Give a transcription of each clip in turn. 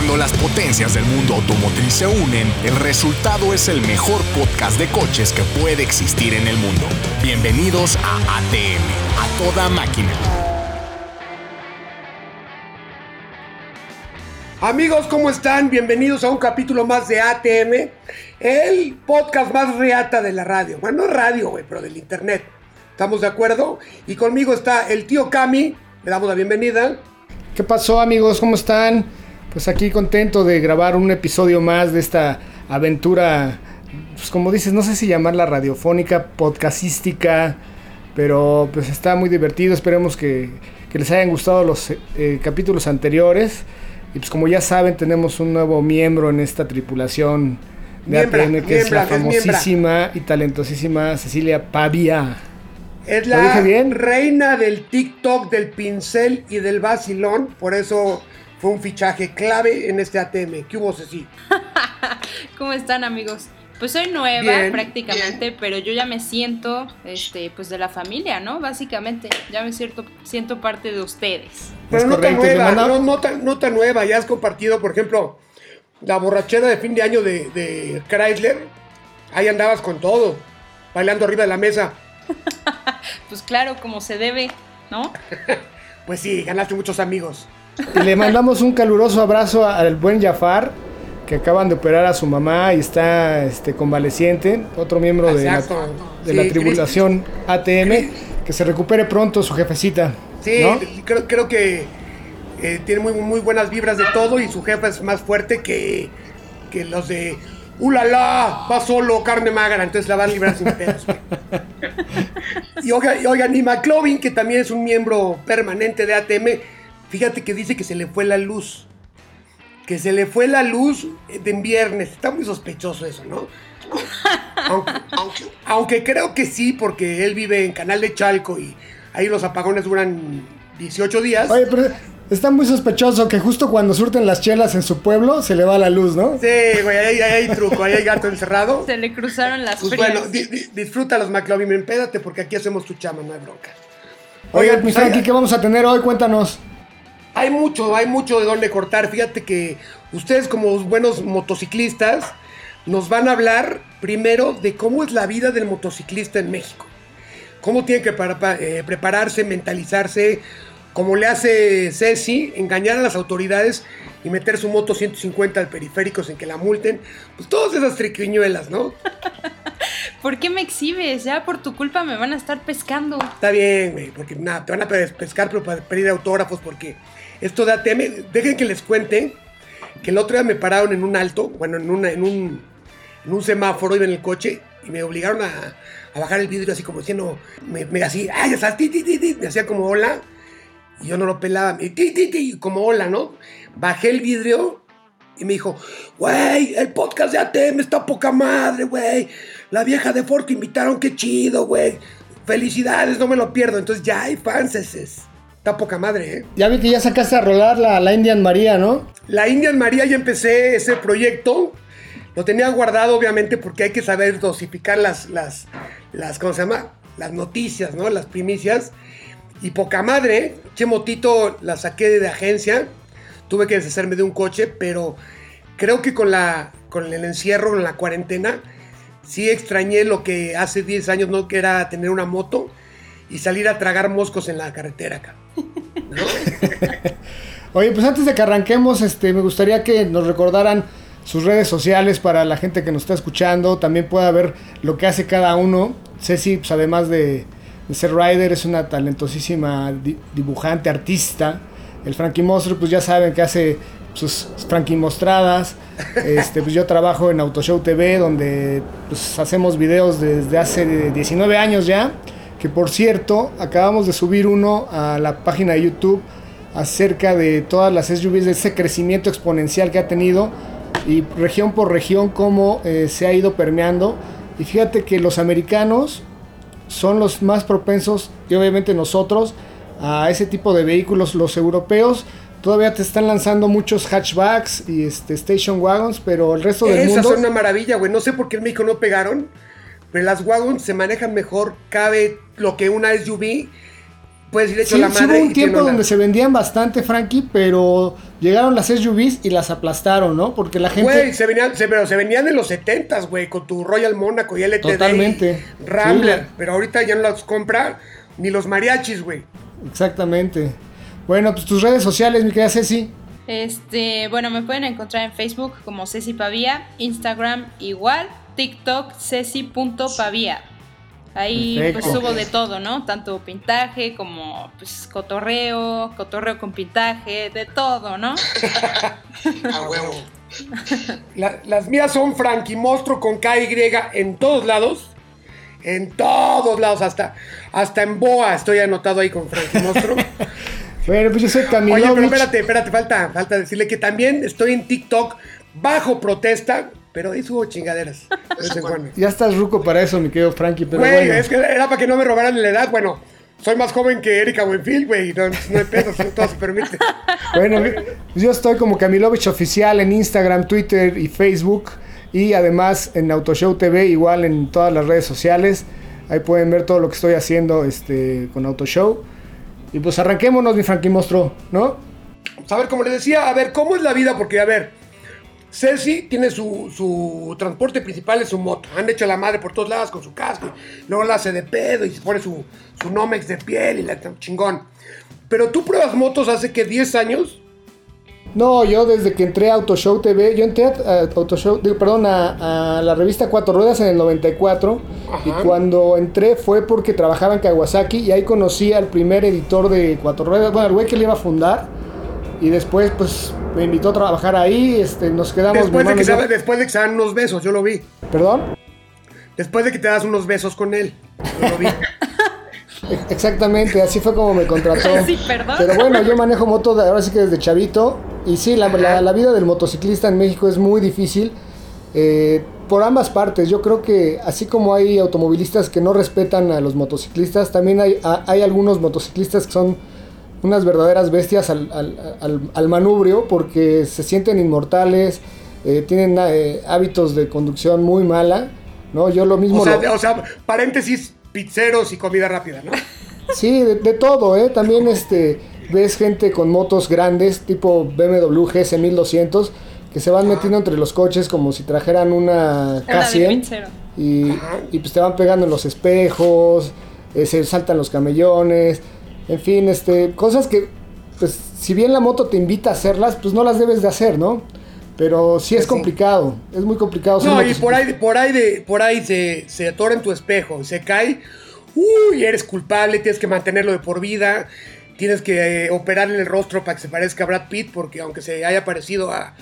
Cuando las potencias del mundo automotriz se unen, el resultado es el mejor podcast de coches que puede existir en el mundo. Bienvenidos a ATM, a toda máquina. Amigos, ¿cómo están? Bienvenidos a un capítulo más de ATM, el podcast más reata de la radio. Bueno, no radio, güey, pero del internet. ¿Estamos de acuerdo? Y conmigo está el tío Cami, le damos la bienvenida. ¿Qué pasó amigos? ¿Cómo están? Pues aquí contento de grabar un episodio más de esta aventura, pues como dices, no sé si llamarla radiofónica, podcastística, pero pues está muy divertido, esperemos que, que les hayan gustado los eh, capítulos anteriores. Y pues como ya saben, tenemos un nuevo miembro en esta tripulación de Miembra, ATM, que es la es famosísima y talentosísima Cecilia Pavia. Es ¿Lo la bien? reina del TikTok, del pincel y del vacilón. Por eso fue un fichaje clave en este ATM. ¿Qué hubo, Ceci? ¿Cómo están amigos? Pues soy nueva Bien, prácticamente, pero yo ya me siento este pues de la familia, ¿no? Básicamente, ya me siento siento parte de ustedes. Pero no tan nueva, no, no tan, no tan nueva. Ya has compartido, por ejemplo, la borrachera de fin de año de, de Chrysler. Ahí andabas con todo, bailando arriba de la mesa. Pues claro, como se debe, ¿no? Pues sí, ganaste muchos amigos. Y le mandamos un caluroso abrazo al buen Jafar, que acaban de operar a su mamá y está este, convaleciente, otro miembro de la, de la Sí, tribulación ATM, que se recupere pronto su jefecita. Sí, ¿no? creo, creo que eh, tiene muy, muy buenas vibras de todo y su jefa es más fuerte que, que los de ¡Ulala! Va solo, carne magra, entonces la van a librar sin pedos. y, oiga, y oigan, y McLovin, que también es un miembro permanente de ATM, fíjate que dice que se le fue la luz. Que se le fue la luz de en viernes. Está muy sospechoso eso, ¿no? Aunque, aunque- aunque creo que sí, porque él vive en Canal de Chalco y ahí los apagones duran 18 días. Oye, pero está muy sospechoso que justo cuando surten las chelas en su pueblo se le va la luz, ¿no? Sí, güey, ahí, ahí hay truco, ahí hay gato encerrado. Se le cruzaron las Pues frías. bueno, di- di- disfruta los McLovin, empédate porque aquí hacemos tu chama, no hay bronca. Oigan, mi pues, Frankie, hay- ¿qué vamos a tener hoy? Cuéntanos. Hay mucho, hay mucho de dónde cortar. Fíjate que ustedes como buenos motociclistas nos van a hablar primero de cómo es la vida del motociclista en México. Cómo tiene que eh, prepararse, mentalizarse, como le hace Ceci, engañar a las autoridades y meter su moto 150 al periférico sin que la multen. Pues todas esas triquiñuelas, ¿no? ¿Por qué me exhibes? Ya por tu culpa me van a estar pescando. Está bien, güey, porque nada, te van a pe- pescar, pero para pedir autógrafos, porque esto de ATM, dejen que les cuente que el otro día me pararon en un alto, bueno, en, una, en, un, en un semáforo, iba en el coche, y me obligaron a, bajar el vidrio así como diciendo, me, me así, ay, ya sabes, ti, ti, ti, ti", me hacía como hola, y yo no lo pelaba, me, ti, ti, ti, como hola, ¿no? Bajé el vidrio y me dijo, güey, el podcast de ATM está poca madre, güey. La vieja de Ford invitaron, qué chido, güey. Felicidades, no me lo pierdo. Entonces ya hay fans, Está poca madre, ¿eh? Ya vi que ya sacaste a rolar la, la Indian María, ¿no? La Indian María ya empecé ese proyecto. Lo tenía guardado, obviamente, porque hay que saber dosificar las, las, las, ¿cómo se llama? Las noticias, ¿no? Las primicias. Y poca madre, ¿eh? Che motito la saqué de agencia. Tuve que deshacerme de un coche, pero creo que con, la, con el encierro, con la cuarentena, sí extrañé lo que hace 10 años, ¿no? Que era tener una moto y salir a tragar moscos en la carretera acá. Oye, pues antes de que arranquemos, este, me gustaría que nos recordaran sus redes sociales para la gente que nos está escuchando. También pueda ver lo que hace cada uno. Ceci, pues además de, ser rider, es una talentosísima di- dibujante, artista. El Frankie Monster, pues ya saben que hace sus Frankie Mostradas. Este, pues yo trabajo en Autoshow TV, donde pues, hacemos videos desde hace 19 años ya. Que por cierto, acabamos de subir uno a la página de YouTube acerca de todas las SUVs, de ese crecimiento exponencial que ha tenido y región por región cómo eh, se ha ido permeando. Y fíjate que los americanos son los más propensos, y obviamente nosotros, a ese tipo de vehículos. Los europeos todavía te están lanzando muchos hatchbacks y este, station wagons, pero el resto del Esas mundo... son una maravilla, güey. No sé por qué en México no pegaron, pero las wagons se manejan mejor. Cabe lo que una SUV puedes ir hecho Sí, la sí madre. hubo y un tiempo donde se vendían bastante, Frankie, pero llegaron las SUVs y las aplastaron, ¿no? Porque la gente... Güey, se venían, se, pero se venían en los 70s, güey, con tu Royal Mónaco y LTD. Totalmente. y Rambler. Sí. Pero ahorita ya no las compra ni los mariachis, güey. Exactamente. Bueno, pues tus redes sociales, mi querida Ceci. Este, bueno, me pueden encontrar en Facebook como Ceci Pavía, Instagram igual, TikTok ceci.pavía. Ahí pues subo de todo, ¿no? Tanto pintaje como pues cotorreo, cotorreo con pintaje, de todo, ¿no? A huevo. La- las mías son Frankie Monstruo con KY en todos lados. En todos lados, hasta, hasta en Boa estoy anotado ahí con Frankie Monstruo. Bueno, pues yo soy Oye, Camilo. pero espérate, espérate, falta, falta decirle que también estoy en TikTok bajo protesta, pero ahí subo chingaderas. Ya estás ruco para eso, mi querido Frankie, pero Güey, bueno. es que era para que no me robaran la edad. Bueno, soy más joven que Erika Buenfield, güey. No, no hay pedo, si todo se permite. Bueno, yo estoy como Camilovich Oficial en Instagram, Twitter y Facebook. Y además en Autoshow TV, igual en todas las redes sociales. Ahí pueden ver todo lo que estoy haciendo este, con Autoshow. Y pues arranquémonos, mi Frankie Monstruo, ¿no? Pues, a ver, como les decía, a ver, ¿cómo es la vida? Porque, a ver, Ceci tiene su, su transporte principal, es su moto. Han hecho la madre por todos lados con su casco. Luego la hace de pedo y se pone su, su Nomex de piel y la chingón. Pero tú pruebas motos hace que 10 años. No, yo desde que entré a Autoshow TV, yo entré a, Autoshow, digo, perdón, a, a la revista Cuatro Ruedas en el 94 y cuando entré fue porque trabajaba en Kawasaki y ahí conocí al primer editor de Cuatro Ruedas, bueno, el güey que le iba a fundar y después pues me invitó a trabajar ahí, este, nos quedamos... mi Después de, que se, después de que se dan unos besos, yo lo vi. ¿Perdón? Después de que te das unos besos con él, yo lo vi. E- Exactamente, así fue como me contrató. Sí, perdón. Pero bueno, yo manejo moto de, ahora sí que desde chavito. Y sí, la, la- la vida del motociclista en México es muy difícil. eh, por ambas partes. Yo creo que así como hay automovilistas que no respetan a los motociclistas, también hay, a- hay algunos motociclistas que son unas verdaderas bestias al, al- al- al manubrio porque se sienten inmortales, eh, tienen eh, hábitos de conducción muy mala. ¿no? Yo lo mismo... O sea, lo- de- o sea, paréntesis, pizzeros y comida rápida, ¿no? Sí, de, de todo, ¿eh? También este, ves gente con motos grandes, tipo BMW GS 1200, que se van metiendo entre los coches como si trajeran una Una de K100 pizzero. y, y pues te van pegando en los espejos, eh, se saltan los camellones, en fin, este, cosas que, pues, si bien la moto te invita a hacerlas, pues no las debes de hacer, ¿no? Pero sí es Sí. complicado, es muy complicado. No, y por ahí, por ahí, de, por ahí se, se atora en tu espejo, se cae, uy, eres culpable, tienes que mantenerlo de por vida, tienes que eh, operarle el rostro para que se parezca a Brad Pitt, porque aunque se haya parecido a,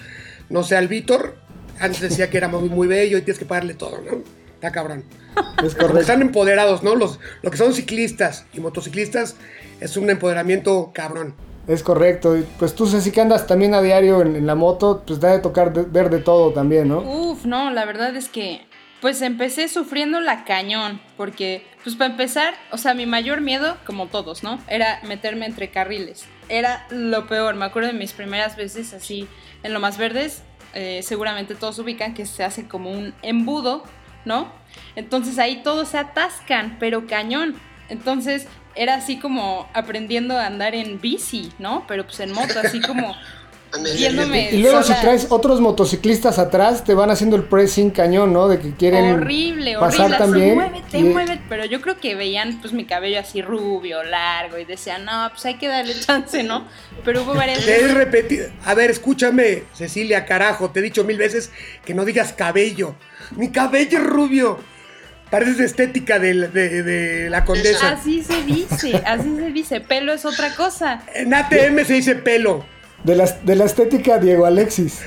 no sé, al Víctor, antes decía que era muy, muy bello y tienes que pagarle todo, ¿no? Está cabrón. Es correcto. están empoderados, ¿no? Los, lo que son ciclistas y motociclistas es un empoderamiento cabrón. Es correcto. Y, Pues tú, Ceci, que andas también a diario en, en la moto, pues da de tocar de- ver de todo también, ¿no? Uf, no, la verdad es que pues empecé sufriendo la cañón, porque pues para empezar, o sea, mi mayor miedo, como todos, ¿no? Era meterme entre carriles. Era lo peor, me acuerdo de mis primeras veces así en lo más verdes, eh, seguramente todos ubican que se hace como un embudo, ¿no? Entonces ahí todos se atascan, pero cañón. Entonces era así como aprendiendo a andar en bici, ¿no? Pero pues en moto, así como viéndome Y luego si traes otros motociclistas atrás, te van haciendo el pressing cañón, ¿no? De que quieren horrible, pasar horrible, también. muévete, y- muévete. Pero yo creo que veían pues mi cabello así rubio, largo y decían, no, pues hay que darle chance, ¿no? Pero hubo varias Te he veces. repetido. A ver, escúchame, Cecilia, carajo. Te he dicho mil veces que no digas cabello. Mi cabello es rubio. Pareces estética de, la- de- de la condesa. Así se dice, así se dice. Pelo es otra cosa. En ATM se dice pelo. De la, de la estética Diego Alexis.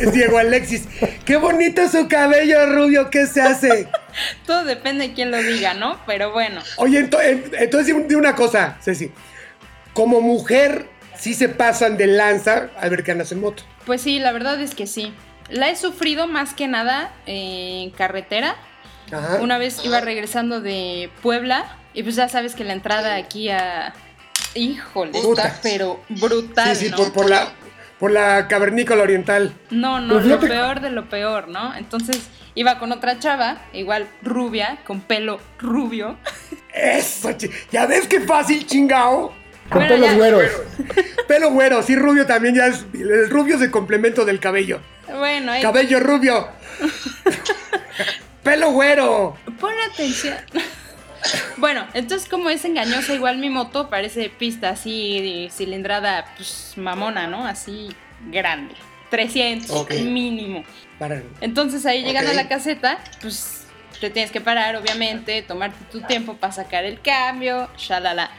Es Diego Alexis. Qué bonito su cabello rubio. ¿Qué se hace? Todo depende de quién lo diga, ¿no? Pero bueno. Oye, ento- en- entonces di una cosa, Ceci. Como mujer, sí se pasan de lanza al ver que andas en moto. Pues sí, la verdad es que sí. La he sufrido más que nada en carretera. Ajá. Una vez iba regresando de Puebla y pues ya sabes que la entrada aquí a... Híjole, Puta. está pero brutal, sí, sí, ¿no? por, por la, por la cavernícola oriental. No, no, Pero lo peor de lo peor, ¿no? Entonces iba con otra chava, igual rubia, con pelo rubio. Eso, ya ves qué fácil, chingao. Con pelos ya. güeros. Pelo güero, sí, rubio también ya es. El rubio es el complemento del cabello. Bueno, ahí- Cabello rubio. Pelo güero. pon atención. Bueno, entonces como es engañosa, igual mi moto parece pista así, cilindrada, pues mamona, ¿no? Así grande. 300 Ok. mínimo. Para. Entonces ahí llegando a la caseta, pues te tienes que parar, obviamente, tomarte tu tiempo para sacar el cambio, shalala.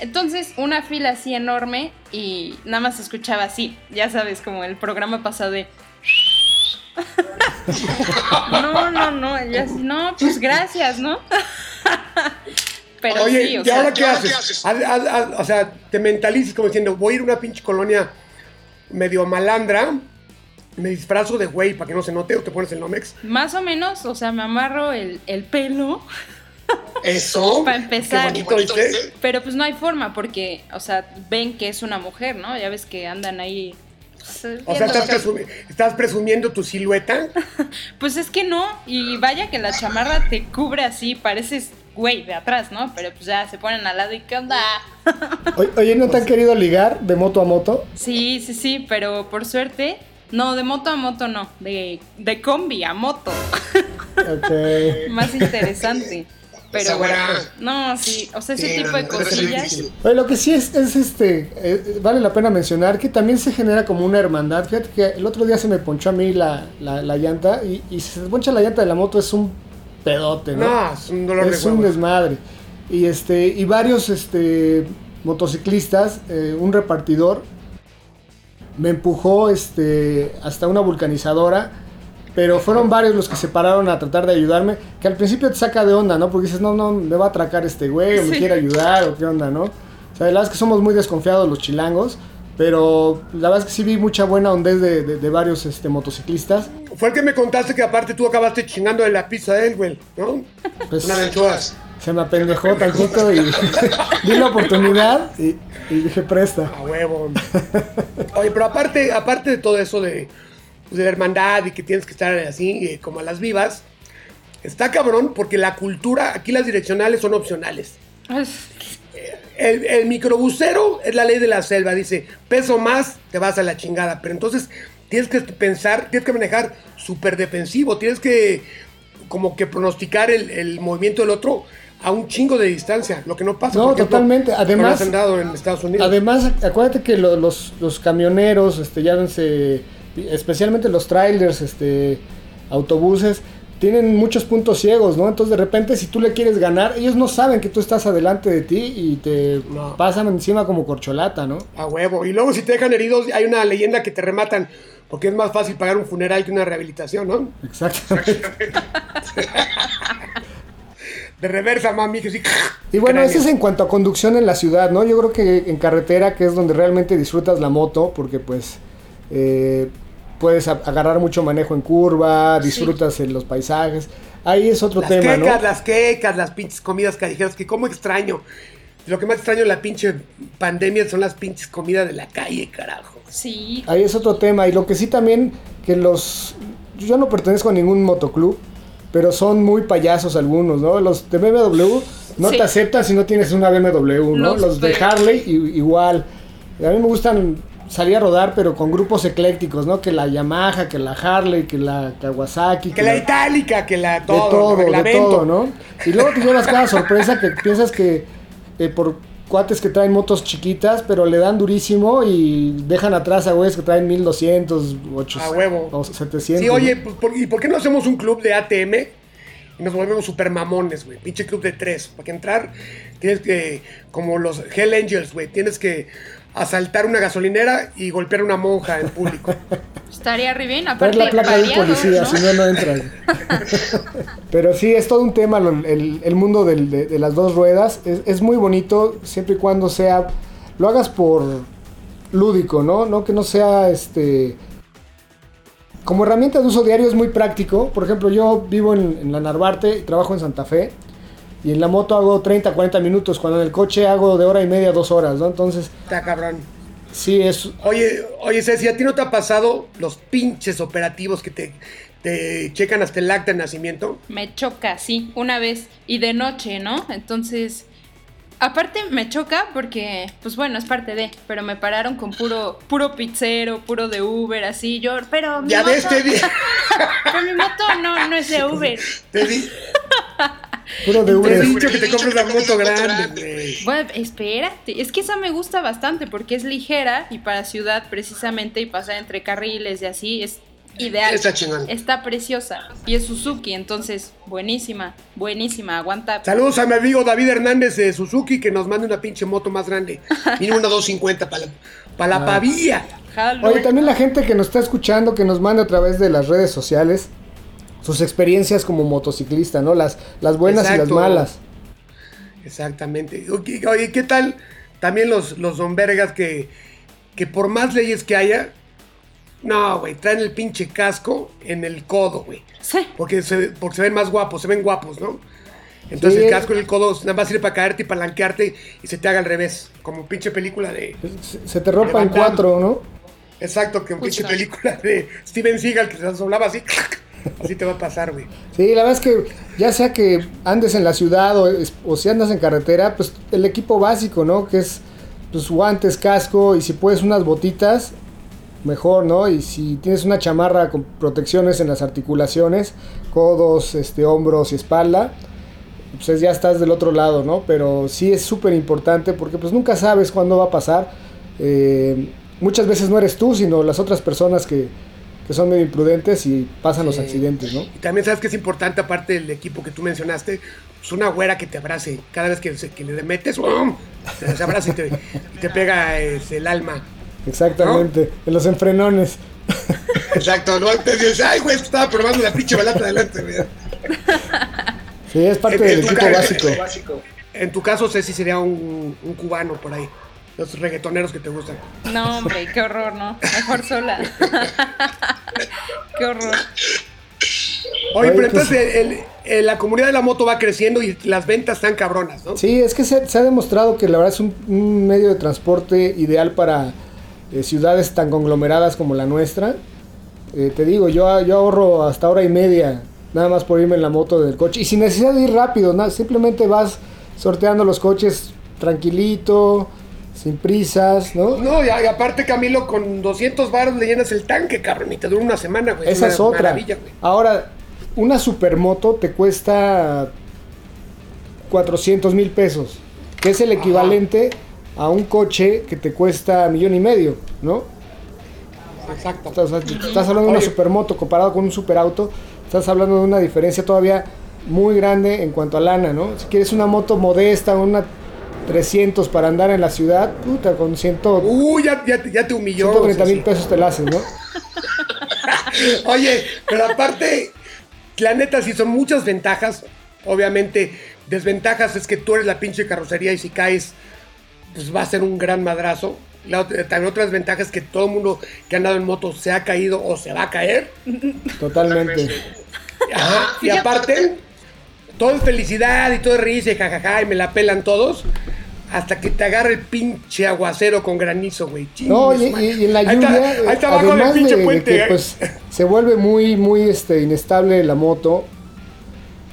Entonces, una fila así enorme y nada más escuchaba así, ya sabes, como el programa pasado de... No, no, no, así, no, pues gracias, ¿no? Pero Oye, sí, o ¿y sea, ahora qué ¿y ahora haces? qué haces? Haz- haz- haz- o sea, te mentalizas como diciendo, voy a ir a una pinche colonia medio malandra, me disfrazo de güey para que no se note o te pones el Nomex. más o menos, o sea, me amarro el, el pelo, Eso. Pa' empezar. Qué bonito, ¿viste? pero pues no hay forma porque, o sea, ven que es una mujer, ¿no? Ya ves que andan ahí... pues, O sea, estás, presumi- estás presumiendo tu silueta. Pues es que no, y vaya que la chamarra te cubre así, pareces güey de atrás, ¿no? Pero pues ya se ponen al lado y ¿qué onda? Oye, Oye, ¿no te han querido ligar de moto a moto? Sí, sí, sí, pero por suerte, no, de moto a moto no, de, de combi a moto, Ok. más interesante. Pero Esa bueno, no, sí, o sea, ese Sí, tipo de cosillas. Oye, lo que sí es, es este, eh, vale la pena mencionar que también se genera como una hermandad. Fíjate que el otro día se me ponchó a mí la, la, la llanta y, y si se poncha la llanta de la moto es un pedote, ¿no? No, es un dolor es de un desmadre. Y este, y varios este motociclistas, eh, un repartidor, me empujó este hasta una vulcanizadora. Pero fueron varios los que se pararon a tratar de ayudarme. Que al principio te saca de onda, ¿no? Porque dices, no, no, me va a atracar este güey, o me Sí. quiere ayudar, o qué onda, ¿no? O sea, la verdad es que somos muy desconfiados los chilangos. Pero la verdad es que sí vi mucha buena hondez de, de- de varios este, motociclistas. Fue el que me contaste que aparte tú acabaste chingando de la pizza de él, güey, ¿no? Pues, Una de anchoas. se me apendejó tantito y di la oportunidad y, y dije, presta. A huevo. Oye, pero aparte, aparte de todo eso de, pues, de la hermandad y que tienes que estar así, eh, como a las vivas, está cabrón porque la cultura, aquí las direccionales son opcionales. El, el microbusero es la ley de la selva, dice, peso más, te vas a la chingada. Pero entonces tienes que pensar, tienes que manejar súper defensivo, tienes que como que pronosticar el, el movimiento del otro a un chingo de distancia, lo que no pasa. No, por ejemplo, totalmente. Además- en Estados Unidos. Además, acuérdate que lo- los, los camioneros, este, llámense, especialmente los trailers, este, autobuses, tienen muchos puntos ciegos, ¿no? Entonces de repente si tú le quieres ganar, ellos no saben que tú estás adelante de ti y te No. pasan encima como corcholata, ¿no? A huevo. Y luego si te dejan heridos, hay una leyenda que te rematan, porque es más fácil pagar un funeral que una rehabilitación, ¿no? Exactamente. De reversa, mami, que sí. Y bueno, eso es en cuanto a conducción en la ciudad, ¿no? Yo creo que en carretera, que es donde realmente disfrutas la moto, porque pues eh, puedes agarrar mucho manejo en curva, disfrutas en los paisajes. Ahí es otro Las tema, ¿no? quecas, las quecas, las pinches comidas callejeras, que como extraño. Lo que más extraño en la pinche pandemia son las pinches comidas de la calle, carajo. Sí, Ahí es otro tema. Y lo que sí también, que los... Yo no pertenezco a ningún motoclub, pero son muy payasos algunos, ¿no? Los de BMW no Sí. te aceptan si no tienes una BMW, ¿no? Los Los, de de- Harley igual. A mí me gustan salir a rodar, pero con grupos eclécticos, ¿no? Que la Yamaha, que la Harley, que la Kawasaki. Que la itálica, que la de todo, todo, el de todo, ¿no? Y luego te llevas cada sorpresa que piensas que eh, por cuates que traen motos chiquitas, pero le dan durísimo y dejan atrás a güeyes que traen 1200, 800 A huevo. o 700. Sí, oye, pues, ¿por- ¿y por qué no hacemos un club de ATM? Y nos volvemos super mamones, güey. Pinche club de tres. Para que entrar, tienes que, como los Hell Angels, güey, tienes que asaltar una gasolinera y golpear a una monja en público. estaría re bien, aparte la placa de policía, ¿no? si no, no entras. Pero sí, es todo un tema el, el mundo del- de, de las dos ruedas. Es, es muy bonito siempre y cuando sea, lo hagas por lúdico, ¿no? No que no sea este... Como herramienta de uso diario es muy práctico. Por ejemplo, yo vivo en, en la Narvarte y trabajo en Santa Fe. Y en la moto hago 30, 40 minutos. Cuando en el coche hago de hora y media, dos horas, ¿no? Entonces, Está cabrón. sí, es, Oye, oye, Ceci, ¿a ti no te ha pasado los pinches operativos que te te checan hasta el acta de nacimiento. Me choca, sí, una vez. Y de noche, ¿no? Entonces, aparte me choca porque, pues bueno, es parte de, pero me pararon con puro, puro pizzero, puro de Uber, así, yo, pero mi Ya moto, ves, te di. pero mi moto no, no es de Uber. Te di. Puro de Te he Uber. dicho que te compres la moto grande, güey. Bueno, espérate, es que esa me gusta bastante porque es ligera y para ciudad precisamente y pasar entre carriles y así es ideal. Está chingón. Está preciosa y es Suzuki, entonces buenísima, buenísima, aguanta. Saludos a mi amigo David Hernández de Suzuki que nos mande una pinche moto más grande. Mínimo una 250 para la, pa' la pavía. Jalo. Oye, también la gente que nos está escuchando, que nos mande a través de las redes sociales sus experiencias como motociclista, ¿no? Las, las buenas y las malas. Exactamente. Oye, ¿qué tal también los, los don vergas que, que por más leyes que haya, no, güey, traen el pinche casco en el codo, güey. Sí. Porque se, porque se ven más guapos, se ven guapos, ¿no? Entonces Sí. el casco en el codo nada más sirve para caerte y palanquearte y se te haga al revés. Como pinche película de... Se, se te rompa en cuatro, ¿no? Exacto, que pinche Justo. película de Steven Seagal que se doblaba así. Así te va a pasar, güey. Sí, la verdad es que ya sea que andes en la ciudad o, o si andas en carretera, pues el equipo básico, ¿no? Que es pues guantes, casco y si puedes unas botitas, mejor, ¿no? Y si tienes una chamarra con protecciones en las articulaciones, codos, este, hombros y espalda, pues ya estás del otro lado, ¿no? Pero sí es súper importante porque pues nunca sabes cuándo va a pasar. Eh, muchas veces no eres tú, sino las otras personas que, que son medio imprudentes y pasan los accidentes, ¿no? Y también sabes que es importante, aparte del equipo que tú mencionaste, pues una güera que te abrace. Cada vez que, se- que le metes, ¡um! se, se abraza y te, y te pega este, el alma. Exactamente, en los enfrenones. Exacto, ¿no? Te dices, ay, güey, estaba probando la pinche balata adelante, güey. Sí, es parte En- del en equipo básico. En tu caso, Ceci sería un, un cubano por ahí. Los reggaetoneros que te gustan. No, hombre, qué horror, ¿no? Mejor sola. qué horror. Oye, pero pues- entonces el- el- la comunidad de la moto va creciendo y las ventas están cabronas, ¿no? Sí, es que se, se ha demostrado que la verdad es un, un medio de transporte ideal para eh, ciudades tan conglomeradas como la nuestra. Eh, te digo, yo, yo ahorro hasta hora y media nada más por irme en la moto del coche y sin necesidad de ir rápido, nada, simplemente vas sorteando los coches tranquilito, sin prisas, ¿no? No, y, y aparte, Camilo, con 200 baros le llenas el tanque, cabrón, y te dura una semana, güey. Esa una es otra. maravilla, güey. Ahora, una supermoto te cuesta 400 mil pesos, que es el equivalente a un coche que te cuesta millón y medio, ¿no? Exacto. O sea, estás hablando de una Oye. supermoto comparado con un superauto, estás hablando de una diferencia todavía muy grande en cuanto a lana, ¿no? Si quieres una moto modesta, una 300 para andar en la ciudad, puta, con 100, Uy, ya, ya, te- ya te humilló. 130 mil pesos te la haces, ¿no? Oye, pero aparte, la neta, sí son muchas ventajas. Obviamente, desventajas es que tú eres la pinche carrocería y si caes, pues va a ser un gran madrazo. La otra- también otra desventaja es que todo el mundo que ha andado en moto se ha caído o se va a caer. Totalmente. Ajá, y aparte, todo es felicidad y todo es risa y jajaja y me la pelan todos. Hasta que te agarra el pinche aguacero con granizo, güey. No, y, en la Ahí lluvia, está- ahí está abajo del además de, pinche de puente. que ¿eh? pues se vuelve muy, muy este, inestable la moto,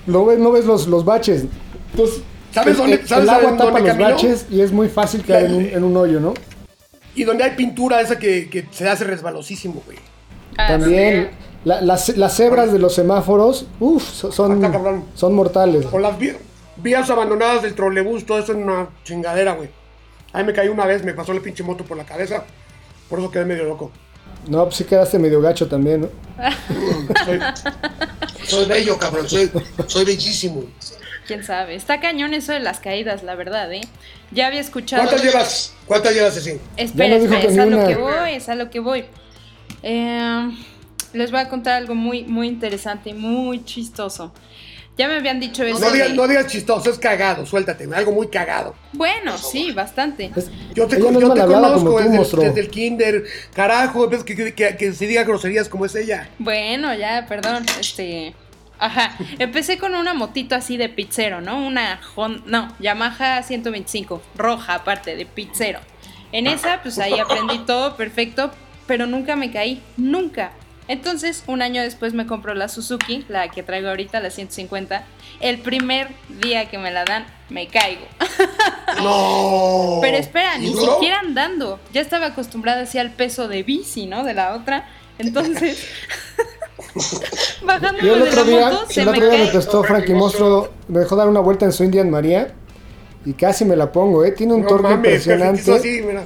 lo ves, no ves los, los baches. Entonces, ¿Sabes el, dónde- el- sabes el agua dónde, tapa los baches y es muy fácil caer en un, en un hoyo, ¿no? Y donde hay pintura esa que, que se hace resbalosísimo, güey. Ah, También la- las, las cebras de los semáforos, uff, son, son mortales. O las vías abandonadas del trolebús, todo eso es una chingadera, güey. Ahí me caí una vez, me pasó la pinche moto por la cabeza. Por eso quedé medio loco. No, pues sí quedaste medio gacho también, ¿no? Soy, soy bello, cabrón. Soy, soy bellísimo. Quién sabe. Está cañón eso de las caídas, la verdad, ¿eh? Ya había escuchado. ¿Cuántas llevas? ¿Cuántas llevas así? Espera, espera, que es a lo una. que voy, es a lo que voy. Eh, les voy a contar algo muy, muy interesante y muy chistoso. Ya me habían dicho eso. No digas, de- no digas chistoso, es cagado, suéltate, algo muy cagado. Bueno, sí, bastante. Yo te, yo te conozco tú, desde, desde el kinder. Carajo, ves que, que, que- que se diga groserías como es ella. Bueno, ya, perdón, este... Ajá, empecé con una motito así de pizzero, ¿no? Una Hon- no, Yamaha 125, roja aparte, de pizzero. En esa, pues ahí aprendí todo perfecto, pero nunca me caí, nunca. Entonces, un año después me compro la Suzuki, la que traigo ahorita, la 150. El primer día que me la dan, me caigo. No. Pero espera, ni siquiera andando. Ya estaba acostumbrada así al peso de bici, ¿no? De la otra. Entonces, bajándome Yo el de otro la día, moto, se el me otro día me prestó Frankie Monstruo, me dejó dar una vuelta en su Indian María y casi me la pongo, ¿eh? Tiene un No torque mames, impresionante. así, mira.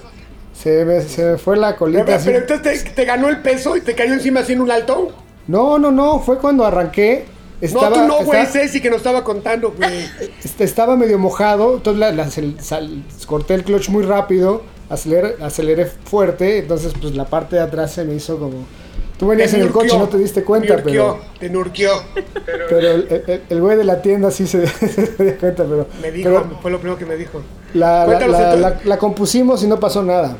Se, me, se me fue la Pero, colita así. pero entonces te, te ganó el peso y te cayó encima así en un alto. No, no, no, fue cuando arranqué. Estaba, no, tú no, güey, estaba- Ceci que nos estaba contando, güey. estaba medio mojado, entonces la- la- sal- sal- corté el clutch muy rápido, aceleré, aceleré fuerte, entonces pues la parte de atrás se me hizo como... Tú venías en el coche no te diste cuenta, te pero... nurqueó, Te nurqueó. Pero el, el- el güey de la tienda sí se, se dio cuenta, pero... Me dijo, pero fue lo primero que me dijo. la, la- la- la compusimos y no pasó nada.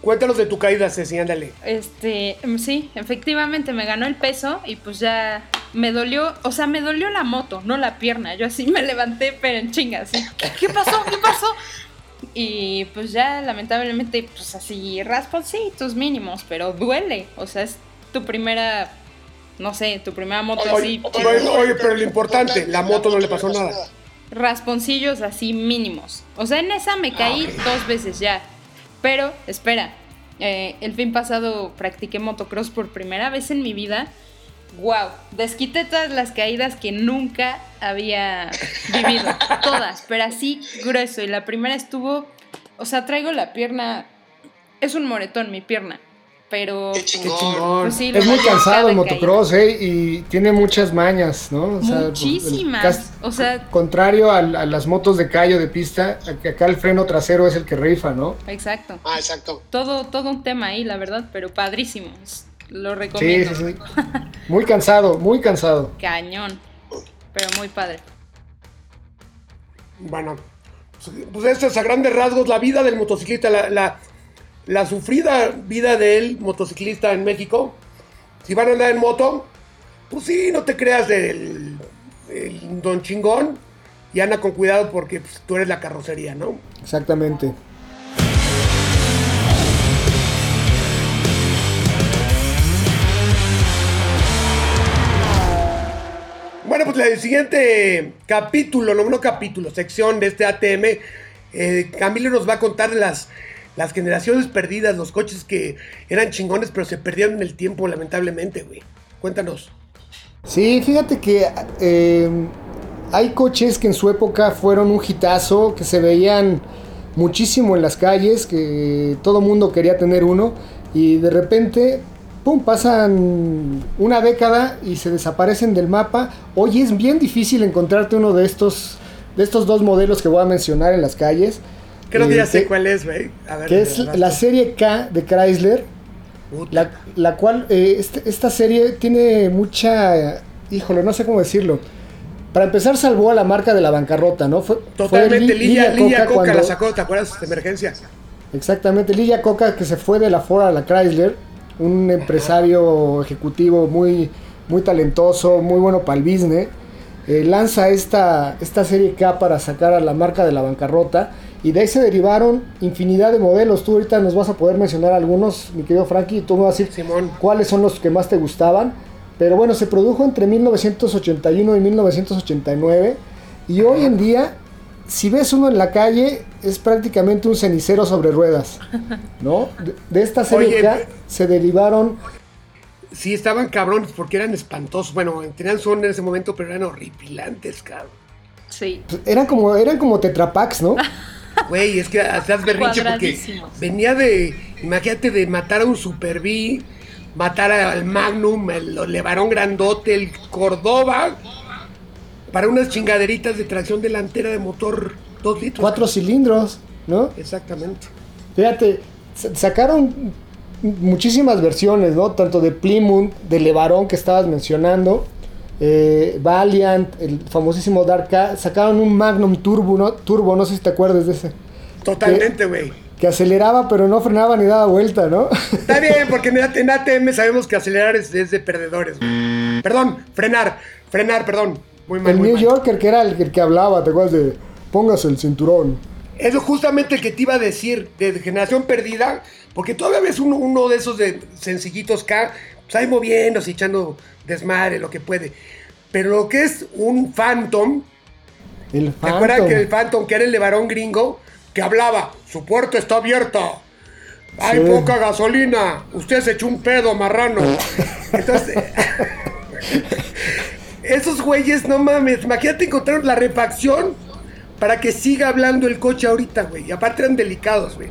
Cuéntanos de tu caída, Ceci, ándale. Este, mm, sí, efectivamente me ganó el peso y pues ya me dolió, o sea, me dolió la moto, no la pierna. Yo así me levanté, pero en chingas. ¿Qué pasó? ¿Qué pasó? Y pues ya, lamentablemente, pues así, rasponcitos mínimos, pero duele. O sea, es tu primera, no sé, tu primera moto así, Oye, oye, oye, pero lo importante, la moto no le pasó nada. rasponcillos así mínimos. O sea, en esa me caí dos veces ya. Pero, espera, eh, el fin pasado practiqué motocross por primera vez en mi vida. Wow, desquité todas las caídas que nunca había vivido. Todas, pero así grueso. Y la primera estuvo, o sea, traigo la pierna, es un moretón mi pierna. Pero... Qué Qué chingón. pues sí, Es muy cansado el motocross, ¿eh? Y tiene muchas mañas, ¿no? O sea, el- Muchísimas. O sea, Contrario al- a, las motos de callo de pista, que acá el freno trasero es el que rifa, ¿no? exacto. Ah, exacto. Todo, todo un tema ahí, la verdad, pero padrísimo. Lo Sí, recomiendo. sí, sí. Muy cansado, muy cansado. Cañón. Pero muy padre. Bueno, pues esto es a grandes rasgos la vida del motociclista, la, la, la sufrida vida del motociclista en México. Si van a andar en moto, pues sí, no te creas del el don chingón y anda con cuidado porque pues, tú eres la carrocería, ¿no? Exactamente. Bueno, pues el siguiente capítulo, no, no capítulo, sección de este ATM, eh, Camilo nos va a contar las, las generaciones perdidas, los coches que eran chingones pero se perdieron en el tiempo, lamentablemente, güey. Cuéntanos. Sí, fíjate que eh, hay coches que en su época fueron un hitazo, que se veían muchísimo en las calles, que todo mundo quería tener uno, y de repente, pum, pasan una década y se desaparecen del mapa. Hoy es bien difícil encontrarte uno de estos, de estos dos modelos que voy a mencionar en las calles. Creo que Eh, ya sé cuál es, güey. Que es la serie K de Chrysler, la, la cual eh, este- esta serie tiene mucha, híjole, no sé cómo decirlo. Para empezar salvó a la marca de la bancarrota, ¿no? Fue, fue Totalmente, Li- Lidia, Lidia Coca cuando- la sacó, ¿te acuerdas? De emergencia. Exactamente, Lidia Coca que se fue de la Ford a la Chrysler, un empresario ejecutivo muy, muy talentoso, muy bueno para el business. eh, lanza esta, esta serie K para sacar a la marca de la bancarrota y de ahí se derivaron infinidad de modelos. Tú ahorita nos vas a poder mencionar algunos, mi querido Frankie, y tú me vas a decir Simón. cuáles son los que más te gustaban. Pero bueno, se produjo entre 1981 y 1989 y hoy en día, si ves uno en la calle, es prácticamente un cenicero sobre ruedas, ¿no? De, de esta serie Oye, se derivaron Sí, estaban cabrones porque eran espantosos. Bueno, tenían son en ese momento, pero eran horripilantes, cabrón. Sí. eran como eran como tetrapacks, ¿no? Güey, es que hacías berrinche porque venía de, imagínate, de matar a un Super B, matar al Magnum, el Levarón Grandote, el Córdoba, para unas chingaderitas de tracción delantera de motor 2 litros. Cuatro cilindros, ¿no? Exactamente. Fíjate, sa- sacaron muchísimas versiones, ¿no? Tanto de Plymouth, de Levarón que estabas mencionando, eh, Valiant, el famosísimo Dark K, sacaron un Magnum Turbo, ¿no? Turbo, no sé si te acuerdas de ese. Totalmente, güey. Que aceleraba pero no frenaba ni daba vuelta, ¿no? Está bien, porque en AT- en ATM sabemos que acelerar es, es de perdedores. güey. Perdón, frenar, frenar, perdón. Muy mal, el muy New mal. Yorker que era el, el que hablaba, ¿te acuerdas de póngase el cinturón? Eso es justamente el que te iba a decir, de generación perdida, porque todavía ves uno, uno de esos de sencillitos acá, pues ahí moviéndose, echando desmadre, lo que puede. Pero lo que es un Phantom, El ¿te acuerdas que el Phantom, que era el de varón gringo, que hablaba, su puerta está abierta, hay Sí. poca gasolina, usted se echó un pedo, marrano. Entonces, esos güeyes, no mames, imagínate encontrar la refacción para que siga hablando el coche ahorita, güey. Y aparte eran delicados, güey.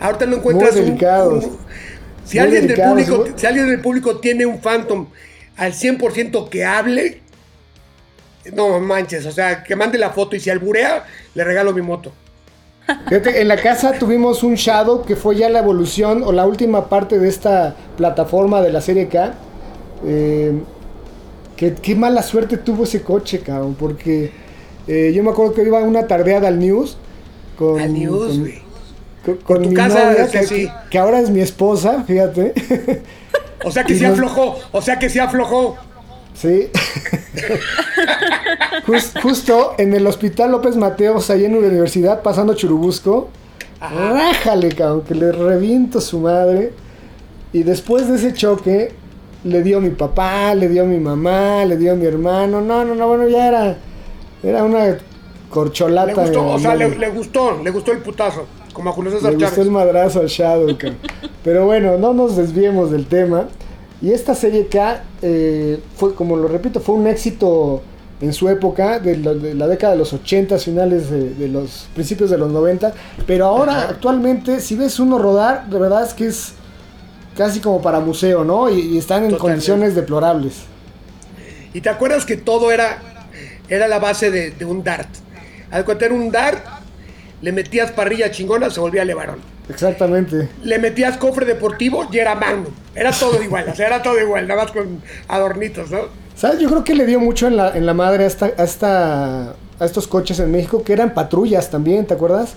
Ahorita no encuentras Muy delicados. un- si Muy alguien delicados, del público, si alguien del público tiene un Phantom al 100% que hable, no manches, o sea, que mande la foto y si alburea, le regalo mi moto. Fíjate, en la casa tuvimos un Shadow que fue ya la evolución o la última parte de esta plataforma de la serie K. Eh, que, qué mala suerte tuvo ese coche, cabrón, porque eh, yo me acuerdo que iba una tardeada al News con, Al news, con- güey. con- con tu mi casa, novia, que sí. ahora es mi esposa, fíjate. O sea que se nos- aflojó, o sea que se aflojó. Sí. Jus- justo en el hospital López Mateos, ahí en la universidad, pasando Churubusco. Rájale, cabrón, que le reviento su madre. Y después de ese choque, le dio a mi papá, le dio a mi mamá, le dio a mi hermano. No, no, no, bueno, ya era. Era una corcholata. Le gustó, o sea, le, le gustó, le gustó el putazo, como a Julio Le César gustó Chávez. el madrazo al Shadow. Pero bueno, no nos desviemos del tema. Y esta serie K eh, fue, como lo repito, fue un éxito en su época, de, lo- de la década de los 80, finales de, de los principios de los 90. Pero ahora, actualmente, si ves uno rodar, de verdad es que es casi como para museo, ¿no? Y, y están en Totalmente. condiciones deplorables. Y te acuerdas que todo era, era la base de, de un dart. Al cuenta era un dart, le metías parrilla chingona, se volvía levarón. Exactamente. Le metías cofre deportivo y era magnum. Era todo igual, o sea, era todo igual, nada más con adornitos, ¿no? ¿Sabes? Yo creo que le dio mucho en la, en la madre a, esta, a, esta, a estos coches en México, que eran patrullas también, ¿te acuerdas?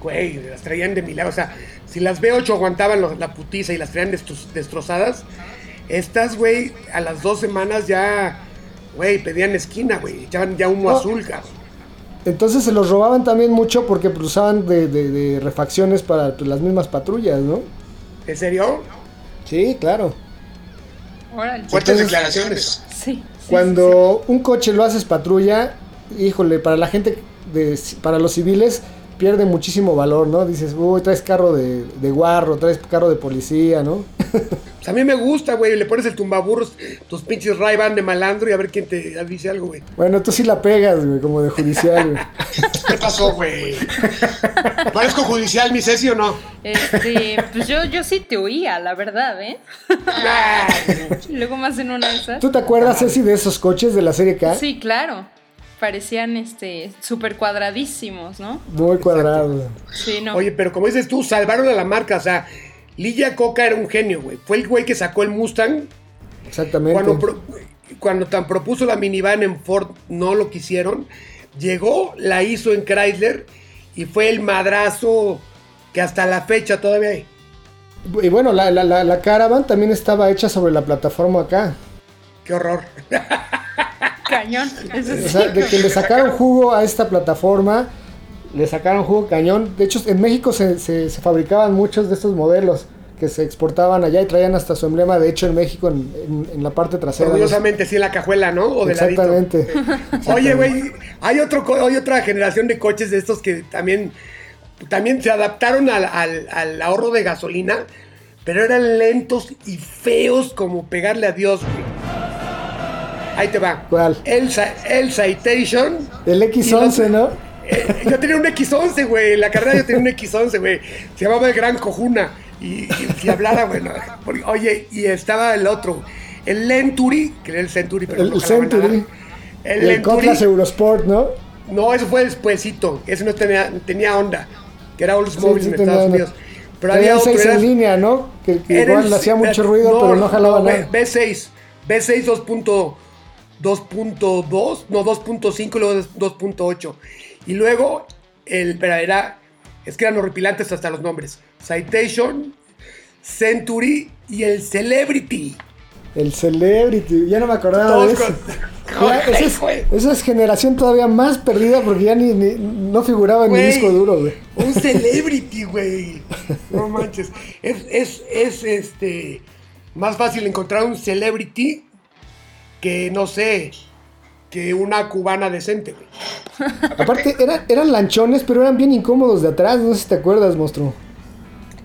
Güey, las traían de milagro. O sea, si las B8 aguantaban los- la putiza y las traían destro- destrozadas, estas, güey, a las dos semanas ya, güey, pedían esquina, güey. Echaban ya humo No. azul, cabrón. Entonces se los robaban también mucho porque pues, usaban de, de- de refacciones para pues, las mismas patrullas, ¿no? ¿En serio? Sí, claro. Fuertes Entonces- Sí. declaraciones. sí, Cuando un coche lo haces patrulla, híjole, para la gente, de, para los civiles, pierde muchísimo valor, ¿no? Dices, uy, traes carro de, de guarro, traes carro de policía, ¿no? Pues a mí me gusta, güey. Le pones el tumbaburros, tus pinches ray de malandro y a ver quién te dice algo, güey. bueno, tú sí la pegas, güey, como de judicial, güey. ¿Qué pasó, güey? ¿Parezco judicial, mi Ceci, o no? Este, pues yo, yo sí te oía, la verdad, ¿eh? Luego más en una de esas. ¿Tú te acuerdas, Ceci, de esos coches de la serie K? Sí, claro. Parecían este súper cuadradísimos, ¿no? Muy cuadrados. Sí, no. Oye, pero como dices tú, salvaron a la marca. O sea, Lilla Coca era un genio, güey. Fue el güey que sacó el Mustang. Exactamente. Cuando, pro- cuando tan propuso la minivan en Ford, no lo quisieron. Llegó, la hizo en Chrysler y fue el madrazo que hasta la fecha todavía hay. Y bueno, la, la, la, la Caravan también estaba hecha sobre la plataforma acá. Qué horror. Cañón. O sea, de que le sacaron jugo a esta plataforma, le sacaron jugo cañón. De hecho, en México se, se- se fabricaban muchos de estos modelos que se exportaban allá y traían hasta su emblema, de hecho, en México, en, en- en la parte trasera. Orgullosamente, sí, en la cajuela, ¿no? O de ladito. Exactamente. Oye, güey, hay, otro, hay otra generación de coches de estos que también, también se adaptaron al, al- al ahorro de gasolina, pero eran lentos y feos como pegarle a Dios, güey. Ahí te va. ¿Cuál? El, el Citation. El X11, ¿no? Eh, yo tenía un X11, güey. En la carrera yo tenía un X11, güey. Se llamaba el Gran Cojuna. Y, y si hablara, bueno. porque- Oye, y estaba el otro. El Lenturi, que era el Century, pero El, no el. Century. El, El, Lenturi. Cutlass Eurosport, ¿no? No, eso fue despuesito. Ese no tenía, tenía onda. Que era Oldsmobile Sí, sí en Estados onda. Unidos. Pero había otro. seis era- en línea, ¿no? Que, igual el- le hacía mucho ruido, pero no jalaba B- nada. B6. B6 2.2. 2.2, no 2.5 y luego 2.8. Y luego, el, espera, era, es que eran horripilantes hasta los nombres. Citation, Century y el Celebrity. El Celebrity, ya no me acordaba Todos de eso. con- Ya, esa, es, esa es generación todavía más perdida porque ya ni, ni- no figuraba en mi disco duro, güey. Un celebrity, güey. No manches. Es, es, es este más fácil encontrar un celebrity que, no sé, que una cubana decente, güey. Aparte, era- eran lanchones, pero eran bien incómodos de atrás, no sé si te acuerdas, monstruo.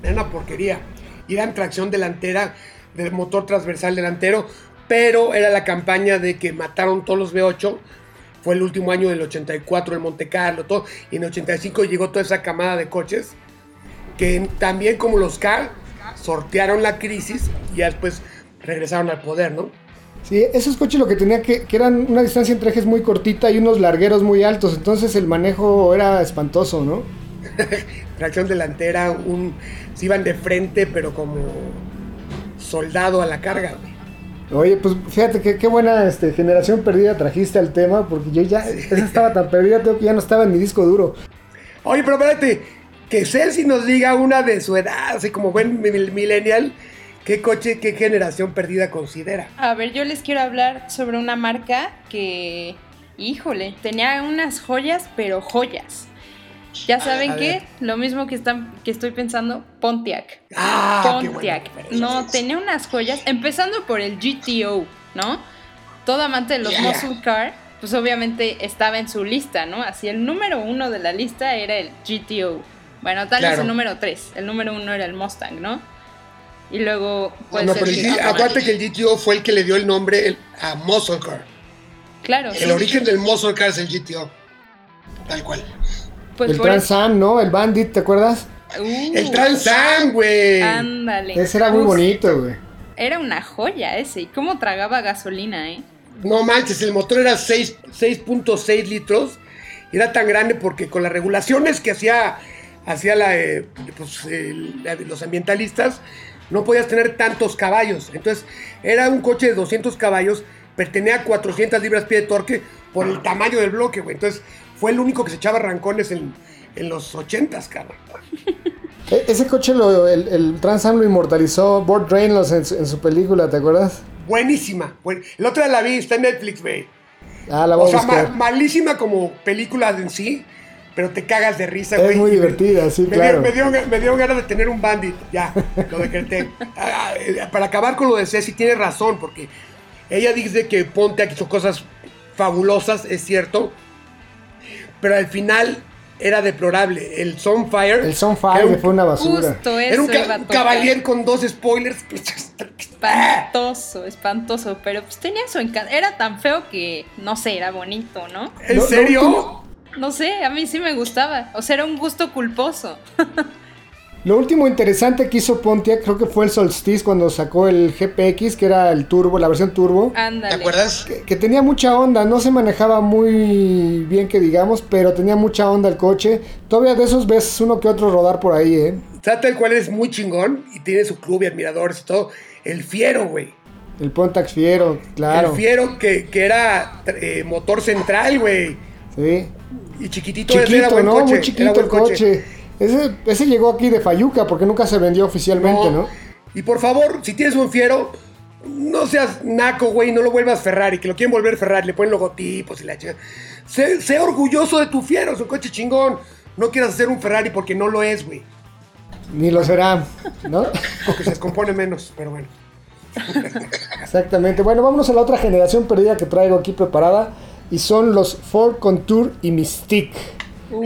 Era una porquería. Y eran tracción delantera del motor transversal delantero, pero era la campaña de que mataron todos los V8. Fue el último año del 84 en Monte Carlo, todo. Y en el 85 llegó toda esa camada de coches que también como los K sortearon la crisis y ya después regresaron al poder, ¿no? Sí, esos coches lo que tenía que, que eran una distancia entre ejes muy cortita y unos largueros muy altos, entonces el manejo era espantoso, ¿no? Tracción delantera, un, se iban de frente, pero como soldado a la carga, güey. Oye, pues fíjate que qué buena este, generación perdida trajiste al tema, porque yo ya, esa estaba tan perdida, tengo que ya no estaba en mi disco duro. Oye, pero espérate, que Celsi nos diga una de su edad, así como buen mil- millennial, qué coche, qué generación perdida considera. A ver, yo les quiero hablar sobre una marca que, híjole, tenía unas joyas, pero joyas. ¿Ya saben ver. Lo mismo que, están, que estoy pensando, Pontiac. Ah, Pontiac. No, tenía unas joyas, empezando por el GTO, ¿no? Todo amante de los muscle car, pues obviamente estaba en su lista, ¿no? Así el número uno de la lista era el GTO. Bueno, tal vez Claro. el número tres. El número uno era el Mustang, ¿no? Y luego, pues. no, pero el acuérdate que el GTO fue el que le dio el nombre el- a Muscle Car. Claro, El sí. origen del Muscle Car es el GTO. Tal cual. Pues el por Trans eso- Am, ¿no? El Bandit, ¿te acuerdas? Uh, El Trans Am, güey. Ándale. Ese era muy bonito, güey. Era una joya ese. ¿Y cómo tragaba gasolina, eh? No manches, el motor era 6 6.6 litros. Y era tan grande porque con las regulaciones que hacía, hacía la, eh, pues, la- los ambientalistas, no podías tener tantos caballos. Entonces, era un coche de 200 caballos, pero tenía 400 libras pie de torque por el tamaño del bloque, güey. Entonces, fue el único que se echaba rancones en, en los 80s, cabrón. E- ese coche, lo, el, el Trans Am lo inmortalizó Burt Reynolds en, su- en su película, ¿te acuerdas? Buenísima. buen- El otro la vi, está en Netflix, güey. Ah, la O voy a sea, ma- buscar. malísima como película en sí, pero te cagas de risa, Es güey. muy Y me- divertida, sí, me claro. Dio, me, dio, me dio ganas de tener un bandit, ya, lo decreté. Ah, eh, Para acabar con lo de Ceci, tiene razón, porque ella dice que Pontiac hizo cosas fabulosas, es cierto, pero al final era deplorable. El Sunfire. El Sunfire un- fue una basura. Justo eso Era un, ca- un caballero con dos spoilers. Espantoso, espantoso. Pero pues tenía su encanto. Era tan feo que, no sé, era bonito, ¿no? ¿En serio? No sé, a mí sí me gustaba. O sea, era un gusto culposo. Lo último interesante que hizo Pontiac creo que fue el Solstice cuando sacó el GPX, que era el turbo, la versión turbo. Ándale. ¿Te acuerdas? Que, que tenía mucha onda, no se manejaba muy bien que digamos, pero tenía mucha onda el coche. Todavía de esos ves uno que otro rodar por ahí, ¿eh? Trata el cual es muy chingón y tiene su club y admiradores y todo. El Fiero, güey. El Pontiac Fiero, claro. El Fiero que, que era eh, motor central, güey. Sí. Y chiquitito, era Chiquito, buen ¿no? coche. Muy era chiquito buen el coche. Ese, ese llegó aquí de Fayuca porque nunca se vendió oficialmente, ¿no? Y por favor, si tienes un Fiero, no seas naco, güey, no lo vuelvas Ferrari, que lo quieren volver Ferrari, le ponen logotipos y la chica. Sé, sé orgulloso de tu Fiero, es un coche chingón. No quieras hacer un Ferrari porque no lo es, güey. Ni lo será, ¿no? Porque se descompone menos, pero bueno. Exactamente. Bueno, vámonos a la otra generación perdida que traigo aquí preparada. Y son los Ford Contour y Mystique. Uh,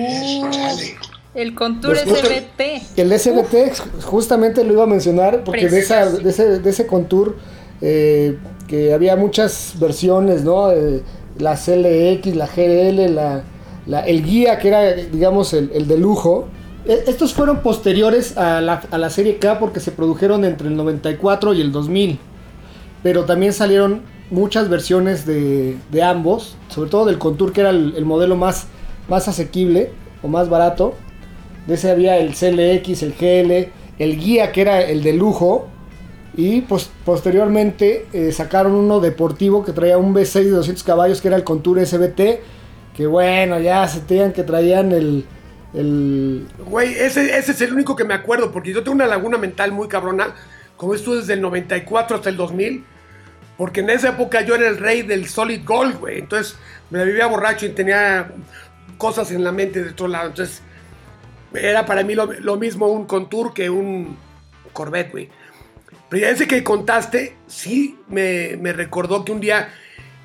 el Contour los- SBT. El SBT justamente lo iba a mencionar porque de, esa, Precioso. de, ese, de ese Contour eh, que había muchas versiones, ¿no? Eh, la CLX, la GL, la, la- el guía que era, digamos, el, el de lujo. E- Estos fueron posteriores a la, a la serie K porque se produjeron entre el 94 y el 2000. Pero también salieron muchas versiones de, de ambos, sobre todo del Contour que era el, el modelo más, más asequible o más barato. De ese había el CLX, el GL, el guía que era el de lujo. Y pos- posteriormente eh, sacaron uno deportivo que traía un V6 de 200 caballos que era el Contour SBT. Que bueno, ya se tenían que traían el... el Güey, ese, ese es el único que me acuerdo, porque yo tengo una laguna mental muy cabrona, como estuve desde el 94 hasta el 2000, Porque en esa época yo era el rey del solid gold, güey. Entonces me vivía borracho y tenía cosas en la mente de otro lado. Entonces era para mí lo, mismo un Contour que un Corvette, güey. Pero ya ese que contaste, sí me, me recordó que un día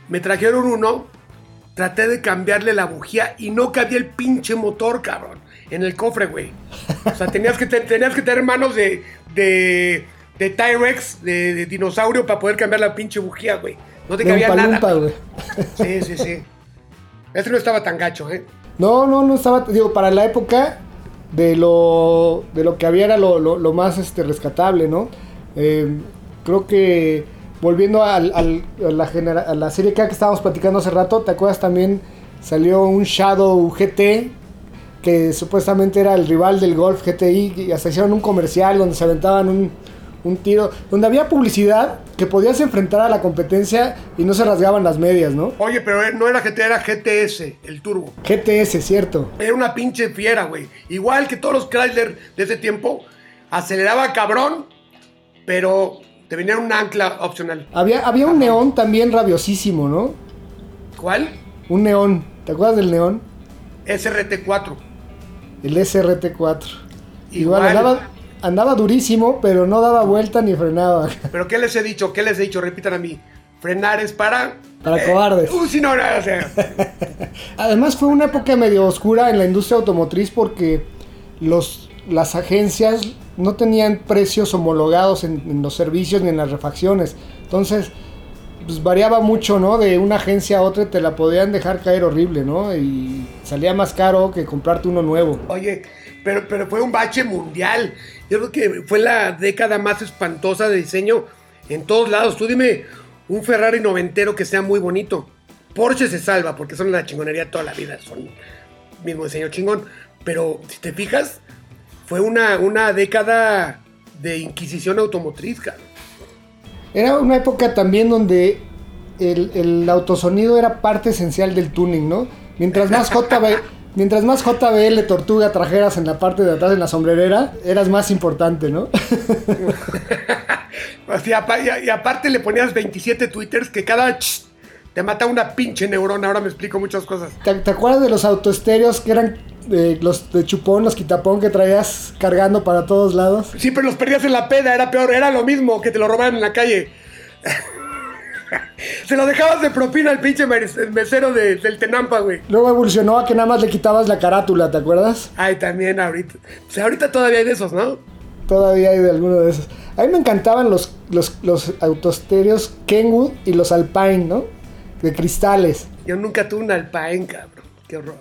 me trajeron uno, traté de cambiarle la bujía y no cabía el pinche motor, cabrón, en el cofre, güey. O sea, tenías que, te- tenías que tener manos de, de, de T-Rex, de, de dinosaurio, para poder cambiar la pinche bujía, güey. No te De cabía nada. Güey. Sí, sí, sí. Este no estaba tan gacho, ¿eh? No, no, no estaba, digo, para la época de lo, de lo que había era lo, lo- lo más este, rescatable, ¿no? Eh, creo que volviendo al- al- a, la genera- a la serie K que estábamos platicando hace rato, ¿te acuerdas también? Salió un Shadow GT que supuestamente era el rival del Golf GTI y hasta hicieron un comercial donde se aventaban un, un tiro, donde había publicidad que podías enfrentar a la competencia y no se rasgaban las medias, ¿no? Oye, pero no era GT, era GTS, el turbo. GTS, cierto. Era una pinche fiera, güey. Igual que todos los Chrysler de ese tiempo, aceleraba cabrón, pero te venía un ancla opcional. Había, había un neón también rabiosísimo, ¿no? ¿Cuál? Un neón. ¿Te acuerdas del neón? SRT4. El SRT4. Igual, Igual. Andaba, durísimo, pero no daba vuelta ni frenaba. Pero ¿qué les he dicho? ¿Qué les he dicho? Repitan a mí. Frenar es para... Para cobardes. Uh, sí, no, no, o sea, Además fue una época medio oscura en la industria automotriz porque los, las agencias no tenían precios homologados en, en los servicios ni en las refacciones. Entonces, pues variaba mucho, ¿no? De una agencia a otra te la podían dejar caer horrible, ¿no? Y salía más caro que comprarte uno nuevo. Oye, pero, pero fue un bache mundial. Yo creo que fue la década más espantosa de diseño en todos lados. Tú dime un Ferrari noventero que sea muy bonito. Porsche se salva porque son la chingonería toda la vida. Son mismo diseño chingón. Pero si te fijas, fue una, una década de inquisición automotriz. Era una época también donde el, el autosonido era parte esencial del tuning, ¿no? Mientras más JB, mientras más JBL Tortuga trajeras en la parte de atrás en la sombrerera, eras más importante, ¿no? Apa- y, aparte le ponías 27 twitters que cada ch, te mata una pinche neurona. Ahora me explico muchas cosas. ¿Te, te acuerdas de los autoestéreos que eran eh, los de chupón, los quitapón que traías cargando para todos lados? Siempre los perdías en la peda, era peor, era lo mismo que te lo robaran en la calle. Se lo dejabas de propina al pinche mesero de- del Tenampa, güey. Luego evolucionó a que nada más le quitabas la carátula, ¿te acuerdas? Ay, también ahorita. O sea, ahorita todavía hay de esos, ¿no? Todavía hay de alguno de esos. A mí me encantaban los, los, los Kenwood y los Alpine, ¿no? De cristales. Yo nunca tuve un Alpine, cabrón. Qué horror.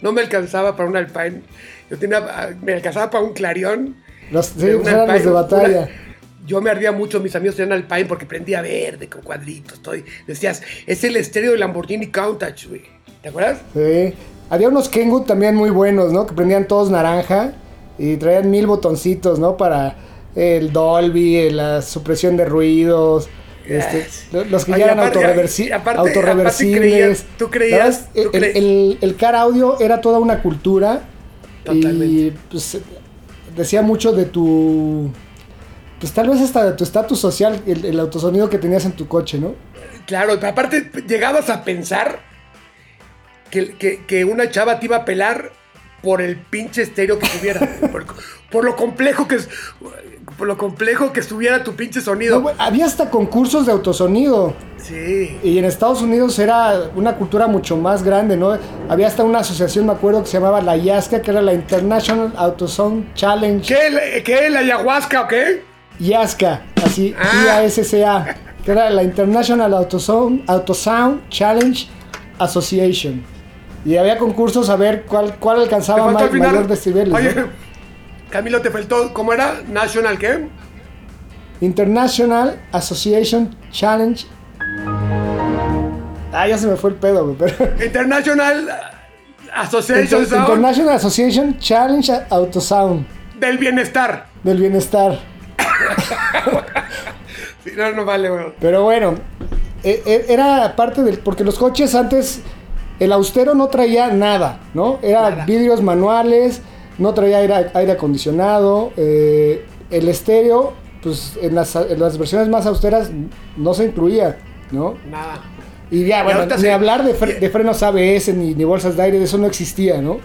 No me alcanzaba para un Alpine. Yo tenía, me alcanzaba para un Clarion. Los, sí, pues eran los de batalla. una- yo me ardía mucho, mis amigos tenían Alpine porque prendía verde con cuadritos. Todo, y decías, es el estéreo de Lamborghini Countach, güey. ¿Te acuerdas? Sí. Había unos Kenwood también muy buenos, ¿no? Que prendían todos naranja y traían mil botoncitos, ¿no? Para el Dolby, la supresión de ruidos. Este, lo- los que Oye, ya eran aparte- autorreversi- y aparte- autorreversibles. aparte creías- tú creías- El, el- el car audio era toda una cultura. Y Totalmente. pues decía mucho de tu. Pues tal vez hasta de tu estatus social, el, el autosonido que tenías en tu coche, ¿no? Claro, pero aparte llegabas a pensar que, que- que una chava te iba a pelar por el pinche estéreo que tuviera. por, por lo complejo que es. Por lo complejo que estuviera tu pinche sonido. No, había hasta concursos de autosonido. sí. Y en Estados Unidos era una cultura mucho más grande, ¿no? Había hasta una asociación, me acuerdo, que se llamaba la IASCA, que era la International Auto Sound Challenge. ¿Qué? ¿Qué? ¿La ayahuasca o qué? IASCA, así, Ah. I-A-S-C-A, que era la International Auto Sound, Auto Sound Challenge Association. Y había concursos a ver cuál, cuál alcanzaba ma- mayor decibeles. Oye, ¿no? Camilo, te faltó. ¿Cómo era? ¿National qué? International Association Challenge. Ah, ya se me fue el pedo, güey, pero... International Association Inter- Sound International Association Challenge Auto Sound del Bienestar. del bienestar. Sí, no, no vale. Pero bueno, e- e- era parte del. Porque los coches antes, el austero no traía nada, ¿no? Era Nada. vidrios manuales, no traía aire, aire acondicionado. eh, el estéreo, pues en las, en las versiones más austeras no se incluía. ¿no? Nada. Y ya, bueno, ni sí. hablar de, fre- de frenos ABS ni, ni bolsas de aire, de eso no existía, ¿no?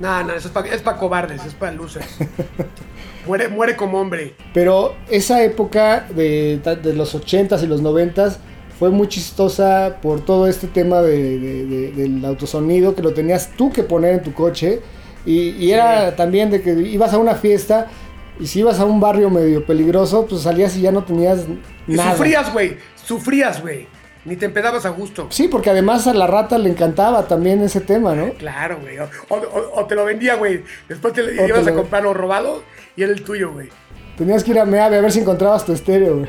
Nada, nada, eso es para es pa cobardes, es para luces. muere, muere como hombre. Pero esa época de, de los 80s y los 90s fue muy chistosa por todo este tema de- de- de- del autosonido que lo tenías tú que poner en tu coche. Y, y era también de que ibas a una fiesta y si ibas a un barrio medio peligroso, pues salías y ya no tenías Y nada. sufrías, güey. Sufrías, güey. Ni te empedabas a gusto. Sí, porque además a la rata le encantaba también ese tema, ¿no? Claro, güey. O, o- o te lo vendía, güey. Después te, O te ibas a lo- comprarlo robado y era el tuyo, güey. Tenías que ir a Meave a ver si encontrabas tu estéreo, güey.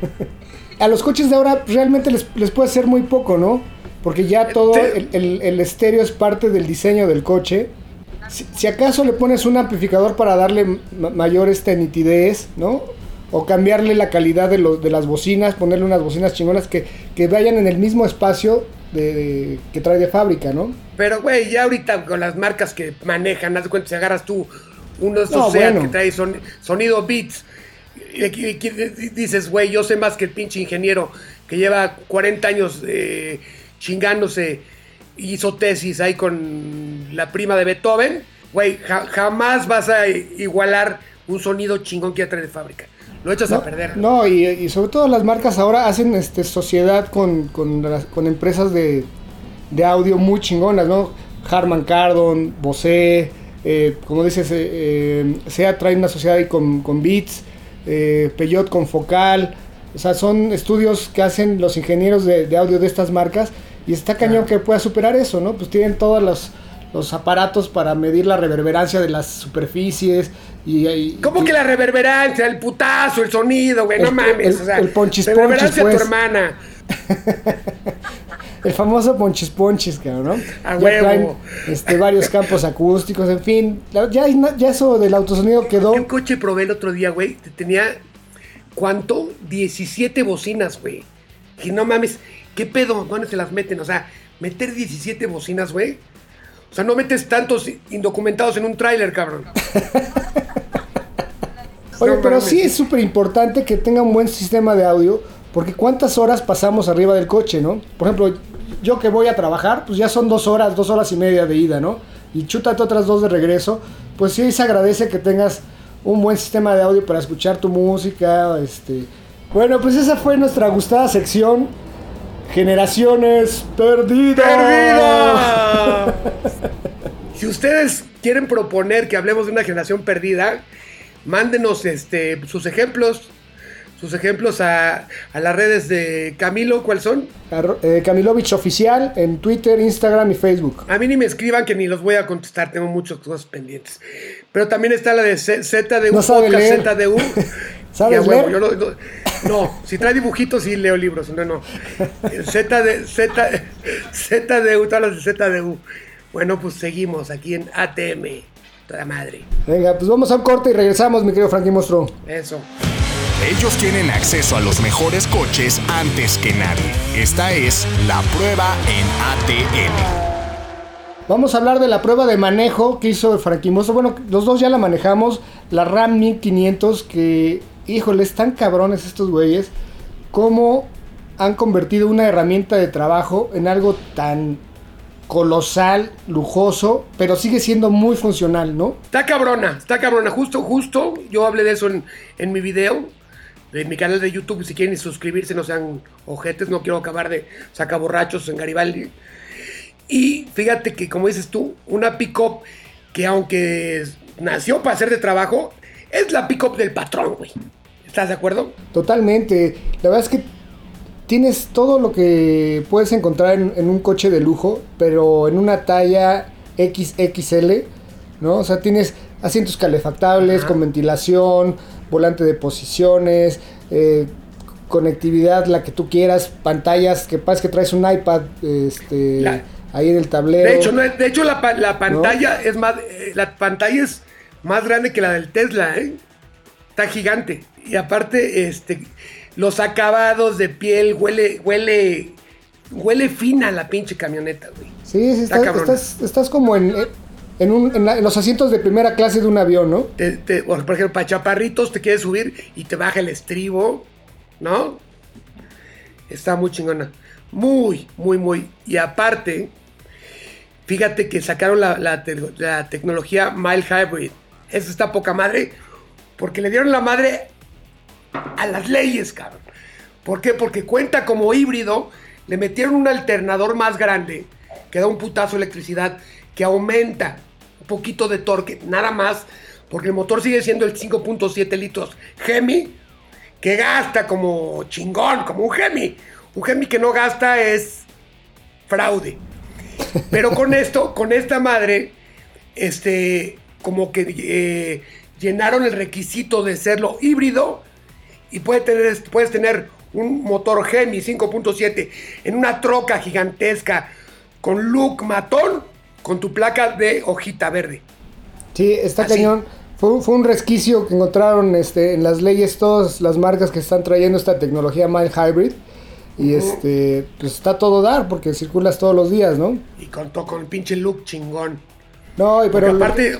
a los coches de ahora realmente les, les puede ser muy poco, ¿no? Porque ya todo Te- el, el- el estéreo es parte del diseño del coche. Si, si acaso le pones un amplificador para darle ma- mayor este, nitidez, ¿no? O cambiarle la calidad de, lo- de las bocinas, ponerle unas bocinas chingonas que, que vayan en el mismo espacio de, de- que trae de fábrica, ¿no? Pero, güey, ya ahorita con las marcas que manejan, haz de cuenta, si agarras tú uno de No, bueno. que trae son- sonido Beats, y aquí dices, güey, yo sé más que el pinche ingeniero que lleva 40 años eh, chingándose, hizo tesis ahí con la prima de Beethoven, güey, ja- jamás vas a igualar un sonido chingón que ya trae de fábrica. Lo echas a perder. No, y, y sobre todo las marcas ahora hacen este, sociedad con, con, las- con empresas de, de audio muy chingonas, ¿no? Harman Kardon, Bose, eh, como dices, eh, eh, SEAT trae una sociedad ahí con, con Beats, eh, Peugeot con Focal, o sea, son estudios que hacen los ingenieros de, de audio de estas marcas y está cañón que pueda superar eso, ¿no? Pues tienen todos los, los aparatos para medir la reverberancia de las superficies y... y- ¿Cómo y- que la reverberancia, el putazo, el sonido, güey? No mames. el- o sea, el ponchis reverberancia ponchis, a tu pues. hermana. El famoso ponchis ponchis, cabrón, ¿no? A Ya huevo. traen, este, varios campos acústicos, en fin. Ya, ya eso del autosonido quedó. Un coche probé el otro día, güey. te- Tenía, ¿cuánto? 17 bocinas, güey. Y no mames, ¿qué pedo? ¿Dónde se las meten? O sea, meter 17 bocinas, güey. O sea, no metes tantos indocumentados en un tráiler, cabrón. Oye, pero sí es súper importante que tenga un buen sistema de audio, porque cuántas horas pasamos arriba del coche, ¿no? Por ejemplo, yo que voy a trabajar, pues ya son dos horas, dos horas y media de ida, ¿no? Y chútate otras dos de regreso, pues sí se agradece que tengas un buen sistema de audio para escuchar tu música, este... Bueno, pues esa fue nuestra gustada sección. Generaciones perdidas. ¡Perdida! si ustedes quieren proponer que hablemos de una generación perdida, mándenos este, sus ejemplos. Sus ejemplos a, a las redes de Camilo, ¿cuáles son? Eh, Camilovich Oficial en Twitter, Instagram y Facebook. A mí ni me escriban que ni los voy a contestar, tengo muchas cosas pendientes. Pero también está la de Z- ZDU, No sabe podcast leer. ZDU. ¿Sabes Y a huevo, leer? yo no, no- no, si trae dibujitos sí leo libros, si no, no. Z de, Z, ZDU, todas las de ZDU. Bueno, pues seguimos aquí en ATM, toda madre. Venga, pues vamos a un corte y regresamos, mi querido Frankie Monstruo. Eso. Ellos tienen acceso a los mejores coches antes que nadie. Esta es la prueba en ATM. Vamos a hablar de la prueba de manejo que hizo el Frankie Monstruo. Bueno, los dos ya la manejamos. La RAM 1500 que, híjole, están cabrones estos güeyes. Cómo han convertido una herramienta de trabajo en algo tan colosal, lujoso, pero sigue siendo muy funcional, ¿no? Está cabrona, está cabrona. Justo, justo, yo hablé de eso en, en mi video, en mi canal de YouTube. Si quieren suscribirse, no sean ojetes, no quiero acabar de sacaborrachos en Garibaldi. Y fíjate que, como dices tú, una pick-up que aunque nació para ser de trabajo, es la pick-up del patrón, güey. ¿Estás de acuerdo? Totalmente. La verdad es que tienes todo lo que puedes encontrar en, en un coche de lujo, pero en una talla XXL, ¿no? O sea, tienes asientos calefactables, Ajá. con ventilación, volante de posiciones, eh, conectividad, la que tú quieras, pantallas, que pasa que traes un iPad este, La- ahí en el tablero. De hecho, no de hecho la pantalla es más, eh, la pantalla es más grande que la del Tesla, ¿eh? Está gigante. Y aparte, este, los acabados de piel huele, huele, huele fina la pinche camioneta, güey. Sí, sí, Está estás, estás, estás como en, en, un- en la- en los asientos de primera clase de un avión, ¿no? Te- te- por ejemplo, para chaparritos te quieres subir y te baja el estribo, ¿no? Está muy chingona. Muy, muy, muy. Y aparte, fíjate que sacaron la, la la tecnología Mile Hybrid. Eso está poca madre. Porque le dieron la madre a las leyes, cabrón. ¿Por qué? Porque cuenta como híbrido. Le metieron un alternador más grande que da un putazo de electricidad que aumenta un poquito de torque, nada más, porque el motor sigue siendo el 5.7 litros Hemi, que gasta como chingón, como un Hemi. Un Hemi que no gasta es fraude. Pero con esto, con esta madre, este, como que eh, llenaron el requisito de serlo híbrido y puede tener, puedes tener un motor Hemi 5.7 en una troca gigantesca con look matón con tu placa de hojita verde. Sí, está Así. cañón. Fue, fue un resquicio que encontraron este, en las leyes todas las marcas que están trayendo esta tecnología Mild Hybrid. Y este, pues está todo dar porque circulas todos los días, ¿no? Y con, to- con el pinche look chingón. No, pero aparte,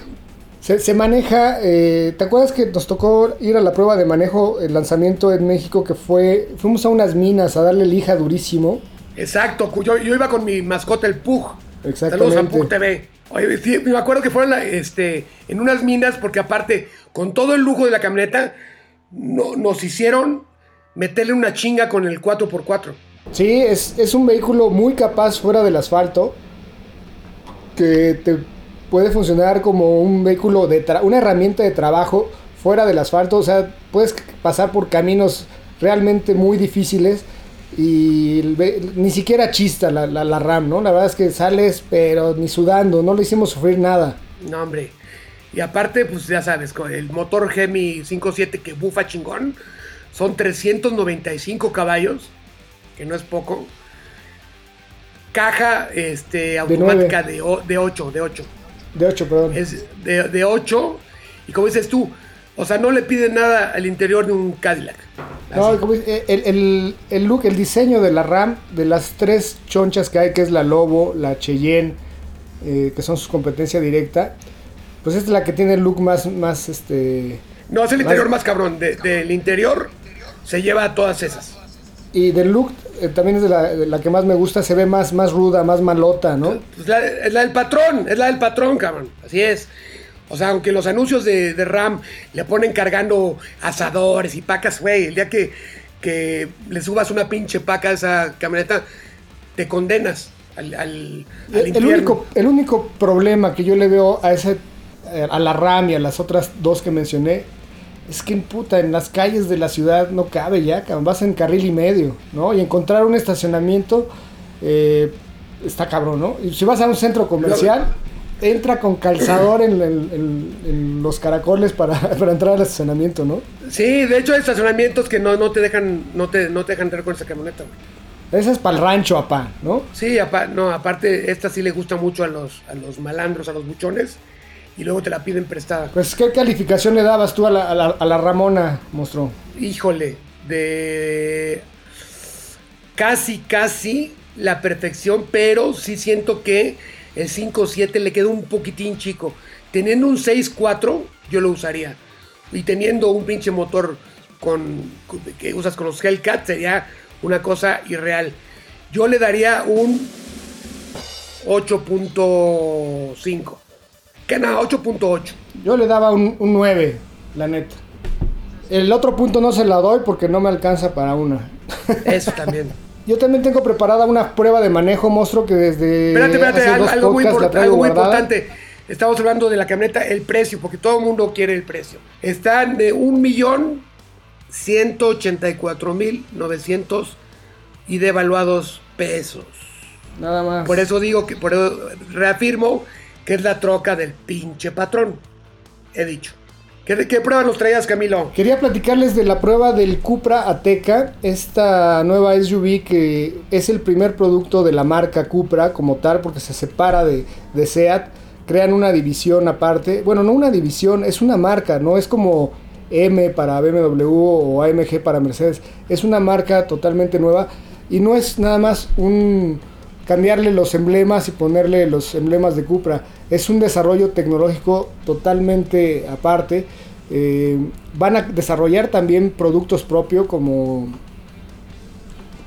se, se maneja. eh, ¿Te acuerdas que nos tocó ir a la prueba de manejo, el lanzamiento en México que fue. Fuimos a unas minas a darle lija durísimo. exacto, yo, yo iba con mi mascota, el Pug. Exactamente. Saludos a Pug TV. Oye, sí, me acuerdo que fueron la- este, en unas minas porque aparte, con todo el lujo de la camioneta, no- nos hicieron meterle una chinga con el 4x4. Sí, es, es un vehículo muy capaz fuera del asfalto. Que te puede funcionar como un vehículo de tra- una herramienta de trabajo fuera del asfalto. O sea, puedes pasar por caminos realmente muy difíciles. Y ni siquiera chista la, la, la RAM, ¿no? La verdad es que sales, pero ni sudando, no le hicimos sufrir nada. No, hombre. Y aparte, pues ya sabes, con el motor Gemi 5.7 que bufa chingón, son 395 caballos, que no es poco. Caja este, automática de 8, de 8. De 8, perdón. Es de, de 8. Y como dices tú, o sea, no le piden nada al interior de un Cadillac. No, el, el- el look, el diseño de la RAM, de las tres chonchas que hay, que es la Lobo, la Cheyenne, eh, que son su competencia directa, pues esta es la que tiene el look más, más este... No, es el interior más cabrón. de- del interior se lleva a todas esas. Y del look eh, también es de la, de la que más me gusta, se ve más, más ruda, más malota, ¿no? Pues la- es la del patrón, es la del patrón, cabrón. Así es. O sea, aunque los anuncios de, de RAM le ponen cargando asadores y pacas, güey, el día que, que le subas una pinche paca a esa camioneta, te condenas al, al, al El, único, el único problema que yo le veo a ese eh, a la RAM y a las otras dos que mencioné es que puta, en las calles de la ciudad no cabe ya, cabrón, vas en carril y medio, ¿no? Y encontrar un estacionamiento eh, está cabrón, ¿no? Y si vas a un centro comercial, entra con calzador en, en- en- en los caracoles para, para entrar al estacionamiento, ¿no? Sí, de hecho hay estacionamientos que no, no te dejan no te, no te dejan entrar con esa camioneta, güey. Esa es para el rancho, apá, ¿no? Sí, apa- no, aparte, esta sí le gusta mucho a los, a los malandros, a los buchones, y luego te la piden prestada. Pues, ¿qué calificación le dabas tú a la, a la- a la Ramona, monstruo? Híjole, de casi, casi la perfección, pero sí siento que el 5.7 le queda un poquitín chico. Teniendo un 6.4, yo lo usaría. Y teniendo un pinche motor con, con- que usas con los Hellcat, sería una cosa irreal. Yo le daría un 8.5. Que nada, 8.8. Yo le daba un, un 9, la neta. El otro punto no se la doy porque no me alcanza para una. Eso también. Yo también tengo preparada una prueba de manejo, monstruo, que desde Espérate, espérate, hace algo, dos algo muy, import- algo muy importante. Estamos hablando de la camioneta, el precio, porque todo el mundo quiere el precio. Están de 1.184.900 y devaluados pesos. Nada más. Por eso digo que, por eso reafirmo que es la troca del pinche patrón. He dicho. ¿Qué, qué prueba nos traías, Camilo? Quería platicarles de la prueba del Cupra Ateca, esta nueva SUV que es el primer producto de la marca Cupra como tal, porque se separa de, de SEAT, crean una división aparte, bueno, no una división, es una marca, no es como M para BMW o AMG para Mercedes, es una marca totalmente nueva y no es nada más un cambiarle los emblemas y ponerle los emblemas de Cupra. Es un desarrollo tecnológico totalmente aparte. Eh, van a desarrollar también productos propios como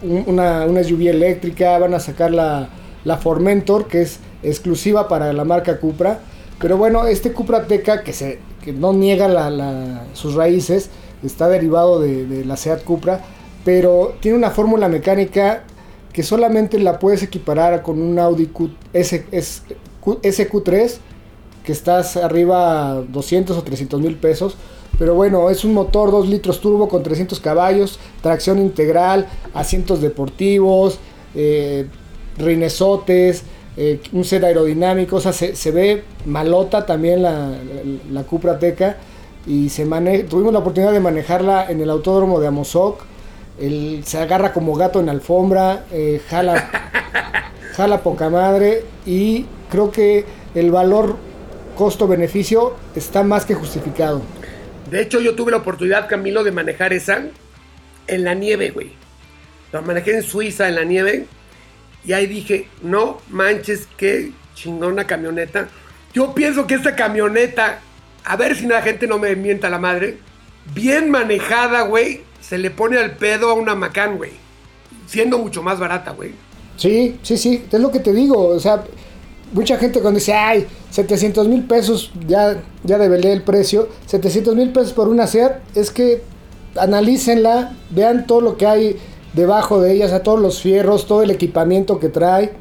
un- una, una SUV eléctrica, van a sacar la, la Formentor, que es exclusiva para la marca Cupra. Pero bueno, este Cupra Teca, que, se, que no niega sus raíces, está derivado de, de la Seat Cupra, pero tiene una fórmula mecánica que solamente la puedes equiparar con un Audi Q, S, S- Q- SQ3, que estás arriba 200 o 300 mil pesos. Pero bueno, es un motor 2 litros turbo con 300 caballos, tracción integral, asientos deportivos, eh, rinesotes, eh, un set aerodinámico. O sea, se, se ve malota también la, la, Cupra Teca. Y se tuvimos la oportunidad de manejarla en el autódromo de Amozoc. El, se agarra como gato en alfombra, eh, jala, jala poca madre. Y creo que el valor costo-beneficio está más que justificado. De hecho, yo tuve la oportunidad, Camilo, de manejar esa en la nieve, güey. La manejé en Suiza en la nieve. Y ahí dije, no manches, qué chingona camioneta. Yo pienso que esta camioneta, a ver si la gente no me mienta la madre, bien manejada, güey, se le pone al pedo a una Macan, güey. Siendo mucho más barata, güey. Sí, sí, sí, es lo que te digo. O sea, mucha gente cuando dice, ay, 700 mil pesos, ya, ya develé el precio, 700 mil pesos por una SEAT, es que analícenla, vean todo lo que hay debajo de ella, o sea, todos los fierros, todo el equipamiento que trae.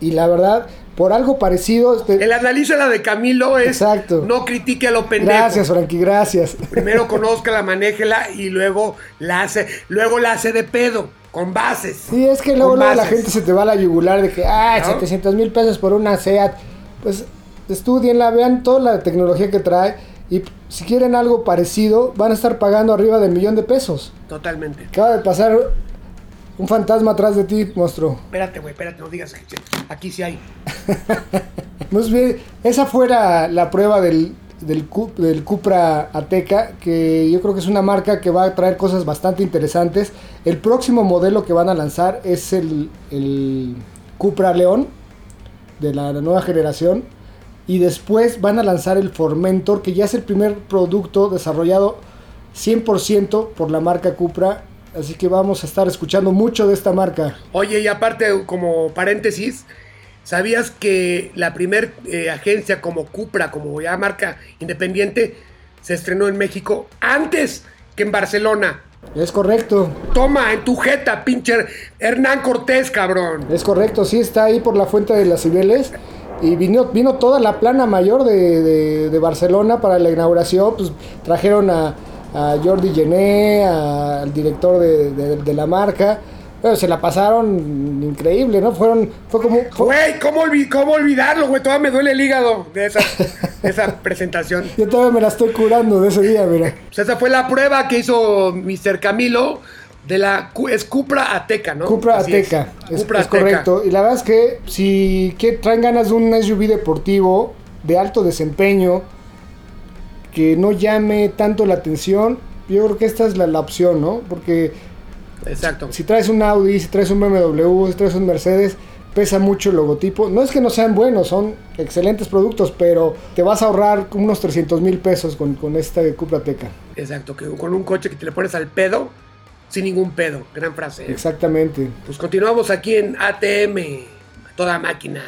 Y la verdad, por algo parecido... este- El análisis la de Camilo es Exacto. no critique a lo pendejo. Gracias, Frankie, gracias. Primero conozca, manéjela y luego la hace, luego la hace de pedo, con bases. Sí, es que luego, la gente se te va a la yugular de que, ay, ¿No? 700 mil pesos por una SEAT. Pues estudienla, vean toda la tecnología que trae y si quieren algo parecido, van a estar pagando arriba del millón de pesos. Totalmente. Acaba de pasar un fantasma atrás de ti, monstruo. Espérate, güey, espérate, no digas que aquí sí hay. Pues bien, esa fuera la prueba del, del, Cu- del Cupra Ateca, que yo creo que es una marca que va a traer cosas bastante interesantes. El próximo modelo que van a lanzar es el, el Cupra León, de la nueva generación. Y después van a lanzar el Formentor, que ya es el primer producto desarrollado 100% por la marca Cupra. Así que vamos a estar escuchando mucho de esta marca. Oye, y aparte, como paréntesis, ¿sabías que la primer eh, agencia como Cupra, como ya marca independiente, se estrenó en México antes que en Barcelona? Es correcto. Toma, en tu jeta, pinche Hernán Cortés, cabrón. Es correcto, sí está ahí por la Fuente de las Cibeles. Y vino, vino toda la plana mayor de, de- de Barcelona para la inauguración. Pues trajeron a, a Jordi Gené, al director de, de- de la marca. Pero se la pasaron increíble, ¿no? Fueron, fue como... fue- Güey, ¿cómo, ¿cómo olvidarlo, güey? Todavía me duele el hígado de esa, de esa presentación. yo todavía me la estoy curando de ese día, mira. Pues esa fue la prueba que hizo Mr. Camilo de la es Cupra Ateca, ¿no? Cupra Así Ateca, es, Cupra es Ateca. correcto. Y la verdad es que si que traen ganas de un SUV deportivo de alto desempeño, que no llame tanto la atención, yo creo que esta es la, la opción, ¿no? Porque Exacto. si traes un Audi, si traes un BMW, si traes un Mercedes, pesa mucho el logotipo. No es que no sean buenos, son excelentes productos, pero te vas a ahorrar unos 300 mil pesos con, con esta Cupra Ateca. Exacto, que con un coche que te le pones al pedo, sin ningún pedo. Gran frase. ¿eh? Exactamente. Pues continuamos aquí en ATM, a toda máquina.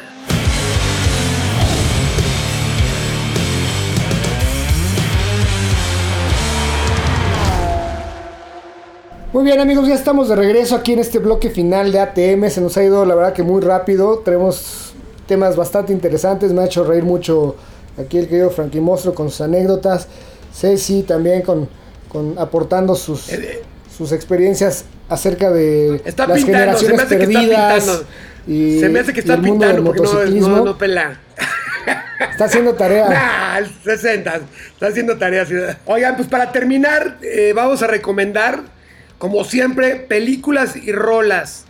Muy bien amigos, ya estamos de regreso aquí en este bloque final de ATM. Se nos ha ido la verdad que muy rápido. Tenemos temas bastante interesantes. Me ha hecho reír mucho aquí el querido Frankie Mostro con sus anécdotas. Ceci también con, con aportando sus, Eh, sus experiencias acerca de Está las pintando, se me generaciones hace que está perdidas. pintando. y- se me hace que está el mundo del pintando porque no, motociclismo. no, no pela. Está haciendo tarea. Nah, el 60, está haciendo tareas. Oigan, pues para terminar, eh, vamos a recomendar, como siempre, películas y rolas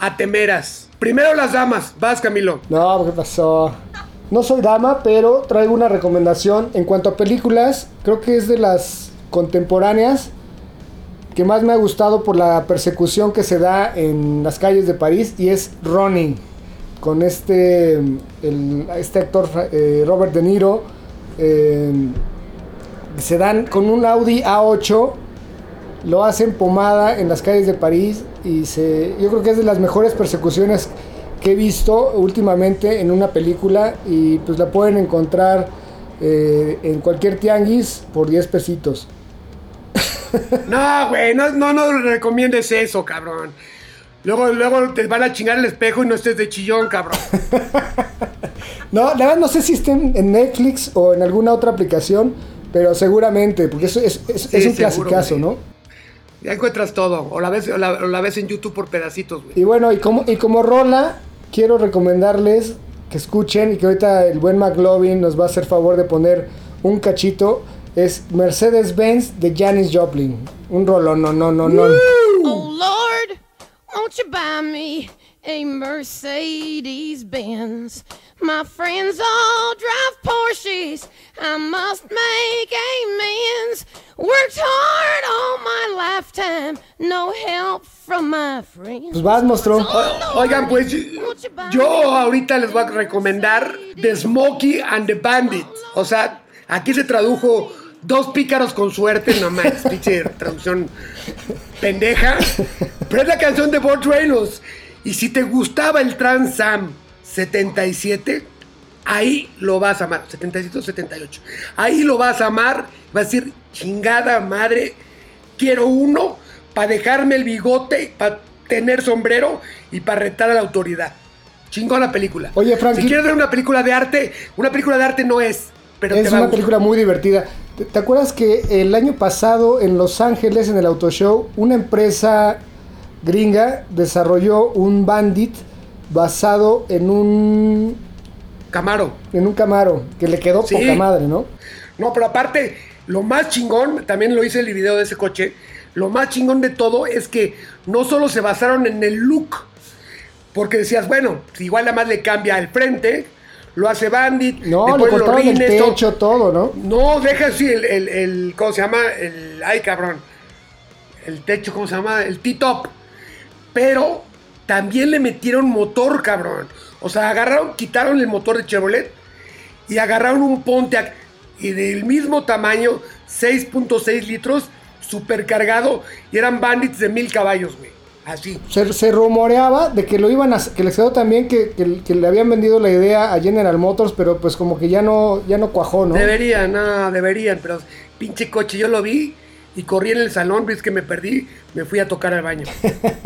atemeras. Primero las damas, vas Camilo. No, ¿qué pasó? No soy dama, pero traigo una recomendación. En cuanto a películas, creo que es de las contemporáneas que más me ha gustado por la persecución que se da en las calles de París y es Running. Con este, este actor eh, Robert De Niro. eh, se dan con un Audi A8. Lo hacen pomada en las calles de París y se, yo creo que es de las mejores persecuciones que he visto últimamente en una película y pues la pueden encontrar eh, en cualquier tianguis por 10 pesitos. No, güey, no, no, no recomiendes eso, cabrón. Luego, luego te van a chingar el espejo y no estés de chillón, cabrón. No, la verdad no sé si estén en Netflix o en alguna otra aplicación, pero seguramente, porque eso es, es, Sí, es un seguro, clasicazo, güey. ¿no? Ya encuentras todo. O la ves, o la, o la ves en YouTube por pedacitos, güey. Y bueno, y como, y como rola, quiero recomendarles que escuchen y que ahorita el buen McLovin nos va a hacer favor de poner un cachito. Es Mercedes-Benz de Janis Joplin. Un rolón, no, no, no, no. Oh Lord, won't you buy me a Mercedes Benz? My friends all drive Porsches. I must make amends. Worked hard all my lifetime, no help from my friends. Pues vas, monstruo. O- Oigan, pues yo ahorita les voy a recomendar The Smokey and the Bandit. O sea, aquí se tradujo dos pícaros con suerte, no más, pinche traducción pendeja. Pero es la canción de Burt Reynolds. Y si te gustaba el Trans Am 77, ahí lo vas a amar. 77 o 78. Ahí lo vas a amar. Vas a decir, chingada madre, quiero uno para dejarme el bigote, para tener sombrero y para retar a la autoridad. Chingona película. Oye, Frankie. Si quieres ver una película de arte, una película de arte no es. Pero te Es va una película muy divertida. ¿Te, te acuerdas que el año pasado en Los Ángeles, en el Auto Show, una empresa gringa desarrolló un Bandit basado en un Camaro. en un Camaro que le quedó Sí. poca madre, ¿no? No, pero aparte, lo más chingón, también lo hice el video de ese coche, lo más chingón de todo es que no solo se basaron en el look, porque decías, bueno, si igual nada más le cambia el frente, lo hace Bandit, No, le los cortaron el rines, todo. techo, todo, ¿no? No, deja así el, el, el- ¿cómo se llama? El, ay, cabrón. El techo, ¿cómo se llama? El T-top. Pero también le metieron motor, cabrón. O sea, agarraron, quitaron el motor de Chevrolet y agarraron un Pontiac y del mismo tamaño, 6.6 litros, supercargado y eran bandits de mil caballos, güey. Así. Se, se rumoreaba de que lo iban a que les quedó también que, que- que le habían vendido la idea a General Motors, pero pues como que ya no ya no cuajó, ¿no? Deberían, no, deberían, pero pinche coche, yo lo vi y corrí en el salón, ves que me perdí, me fui a tocar al baño.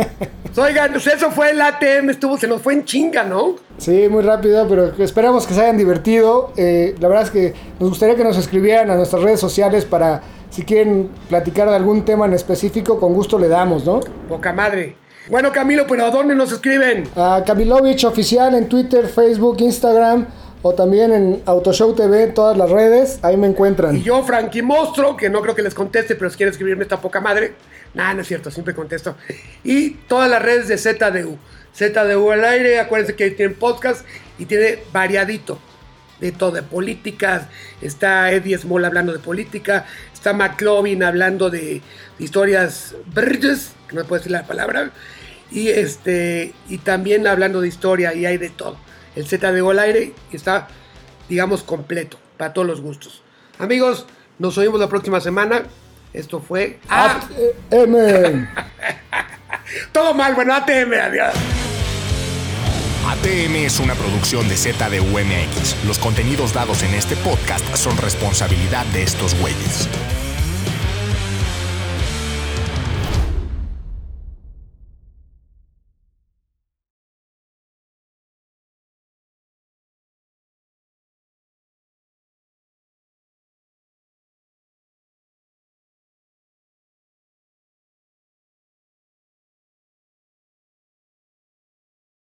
Oigan, pues eso fue el ATM, estuvo, se nos fue en chinga, ¿no? Sí, muy rápido, pero esperamos que se hayan divertido. Eh, la verdad es que nos gustaría que nos escribieran a nuestras redes sociales para si quieren platicar de algún tema en específico, con gusto le damos, ¿no? Poca madre. Bueno, Camilo, pero ¿a dónde nos escriben? A Kamilovich Oficial en Twitter, Facebook, Instagram o también en Autoshow TV, todas las redes, ahí me encuentran. Y yo, Frankie Monstro, que no creo que les conteste, pero si quieren escribirme esta poca madre. Nah, no es cierto, siempre contesto. Y todas las redes de ZDU. ZDU al aire, acuérdense que tienen podcast y tiene variadito. De todo, de políticas. Está Eddie Small hablando de política. Está McLovin hablando de, historias que no puedo decir la palabra. Y este y también hablando de historia y hay de todo. El ZDU al aire está, digamos, completo, para todos los gustos. Amigos, nos oímos la próxima semana. Esto fue... ¡Ah! M. Todo mal, bueno, ATM, adiós. ATM es una producción de ZDUMX. Los contenidos dados en este podcast son responsabilidad de estos güeyes.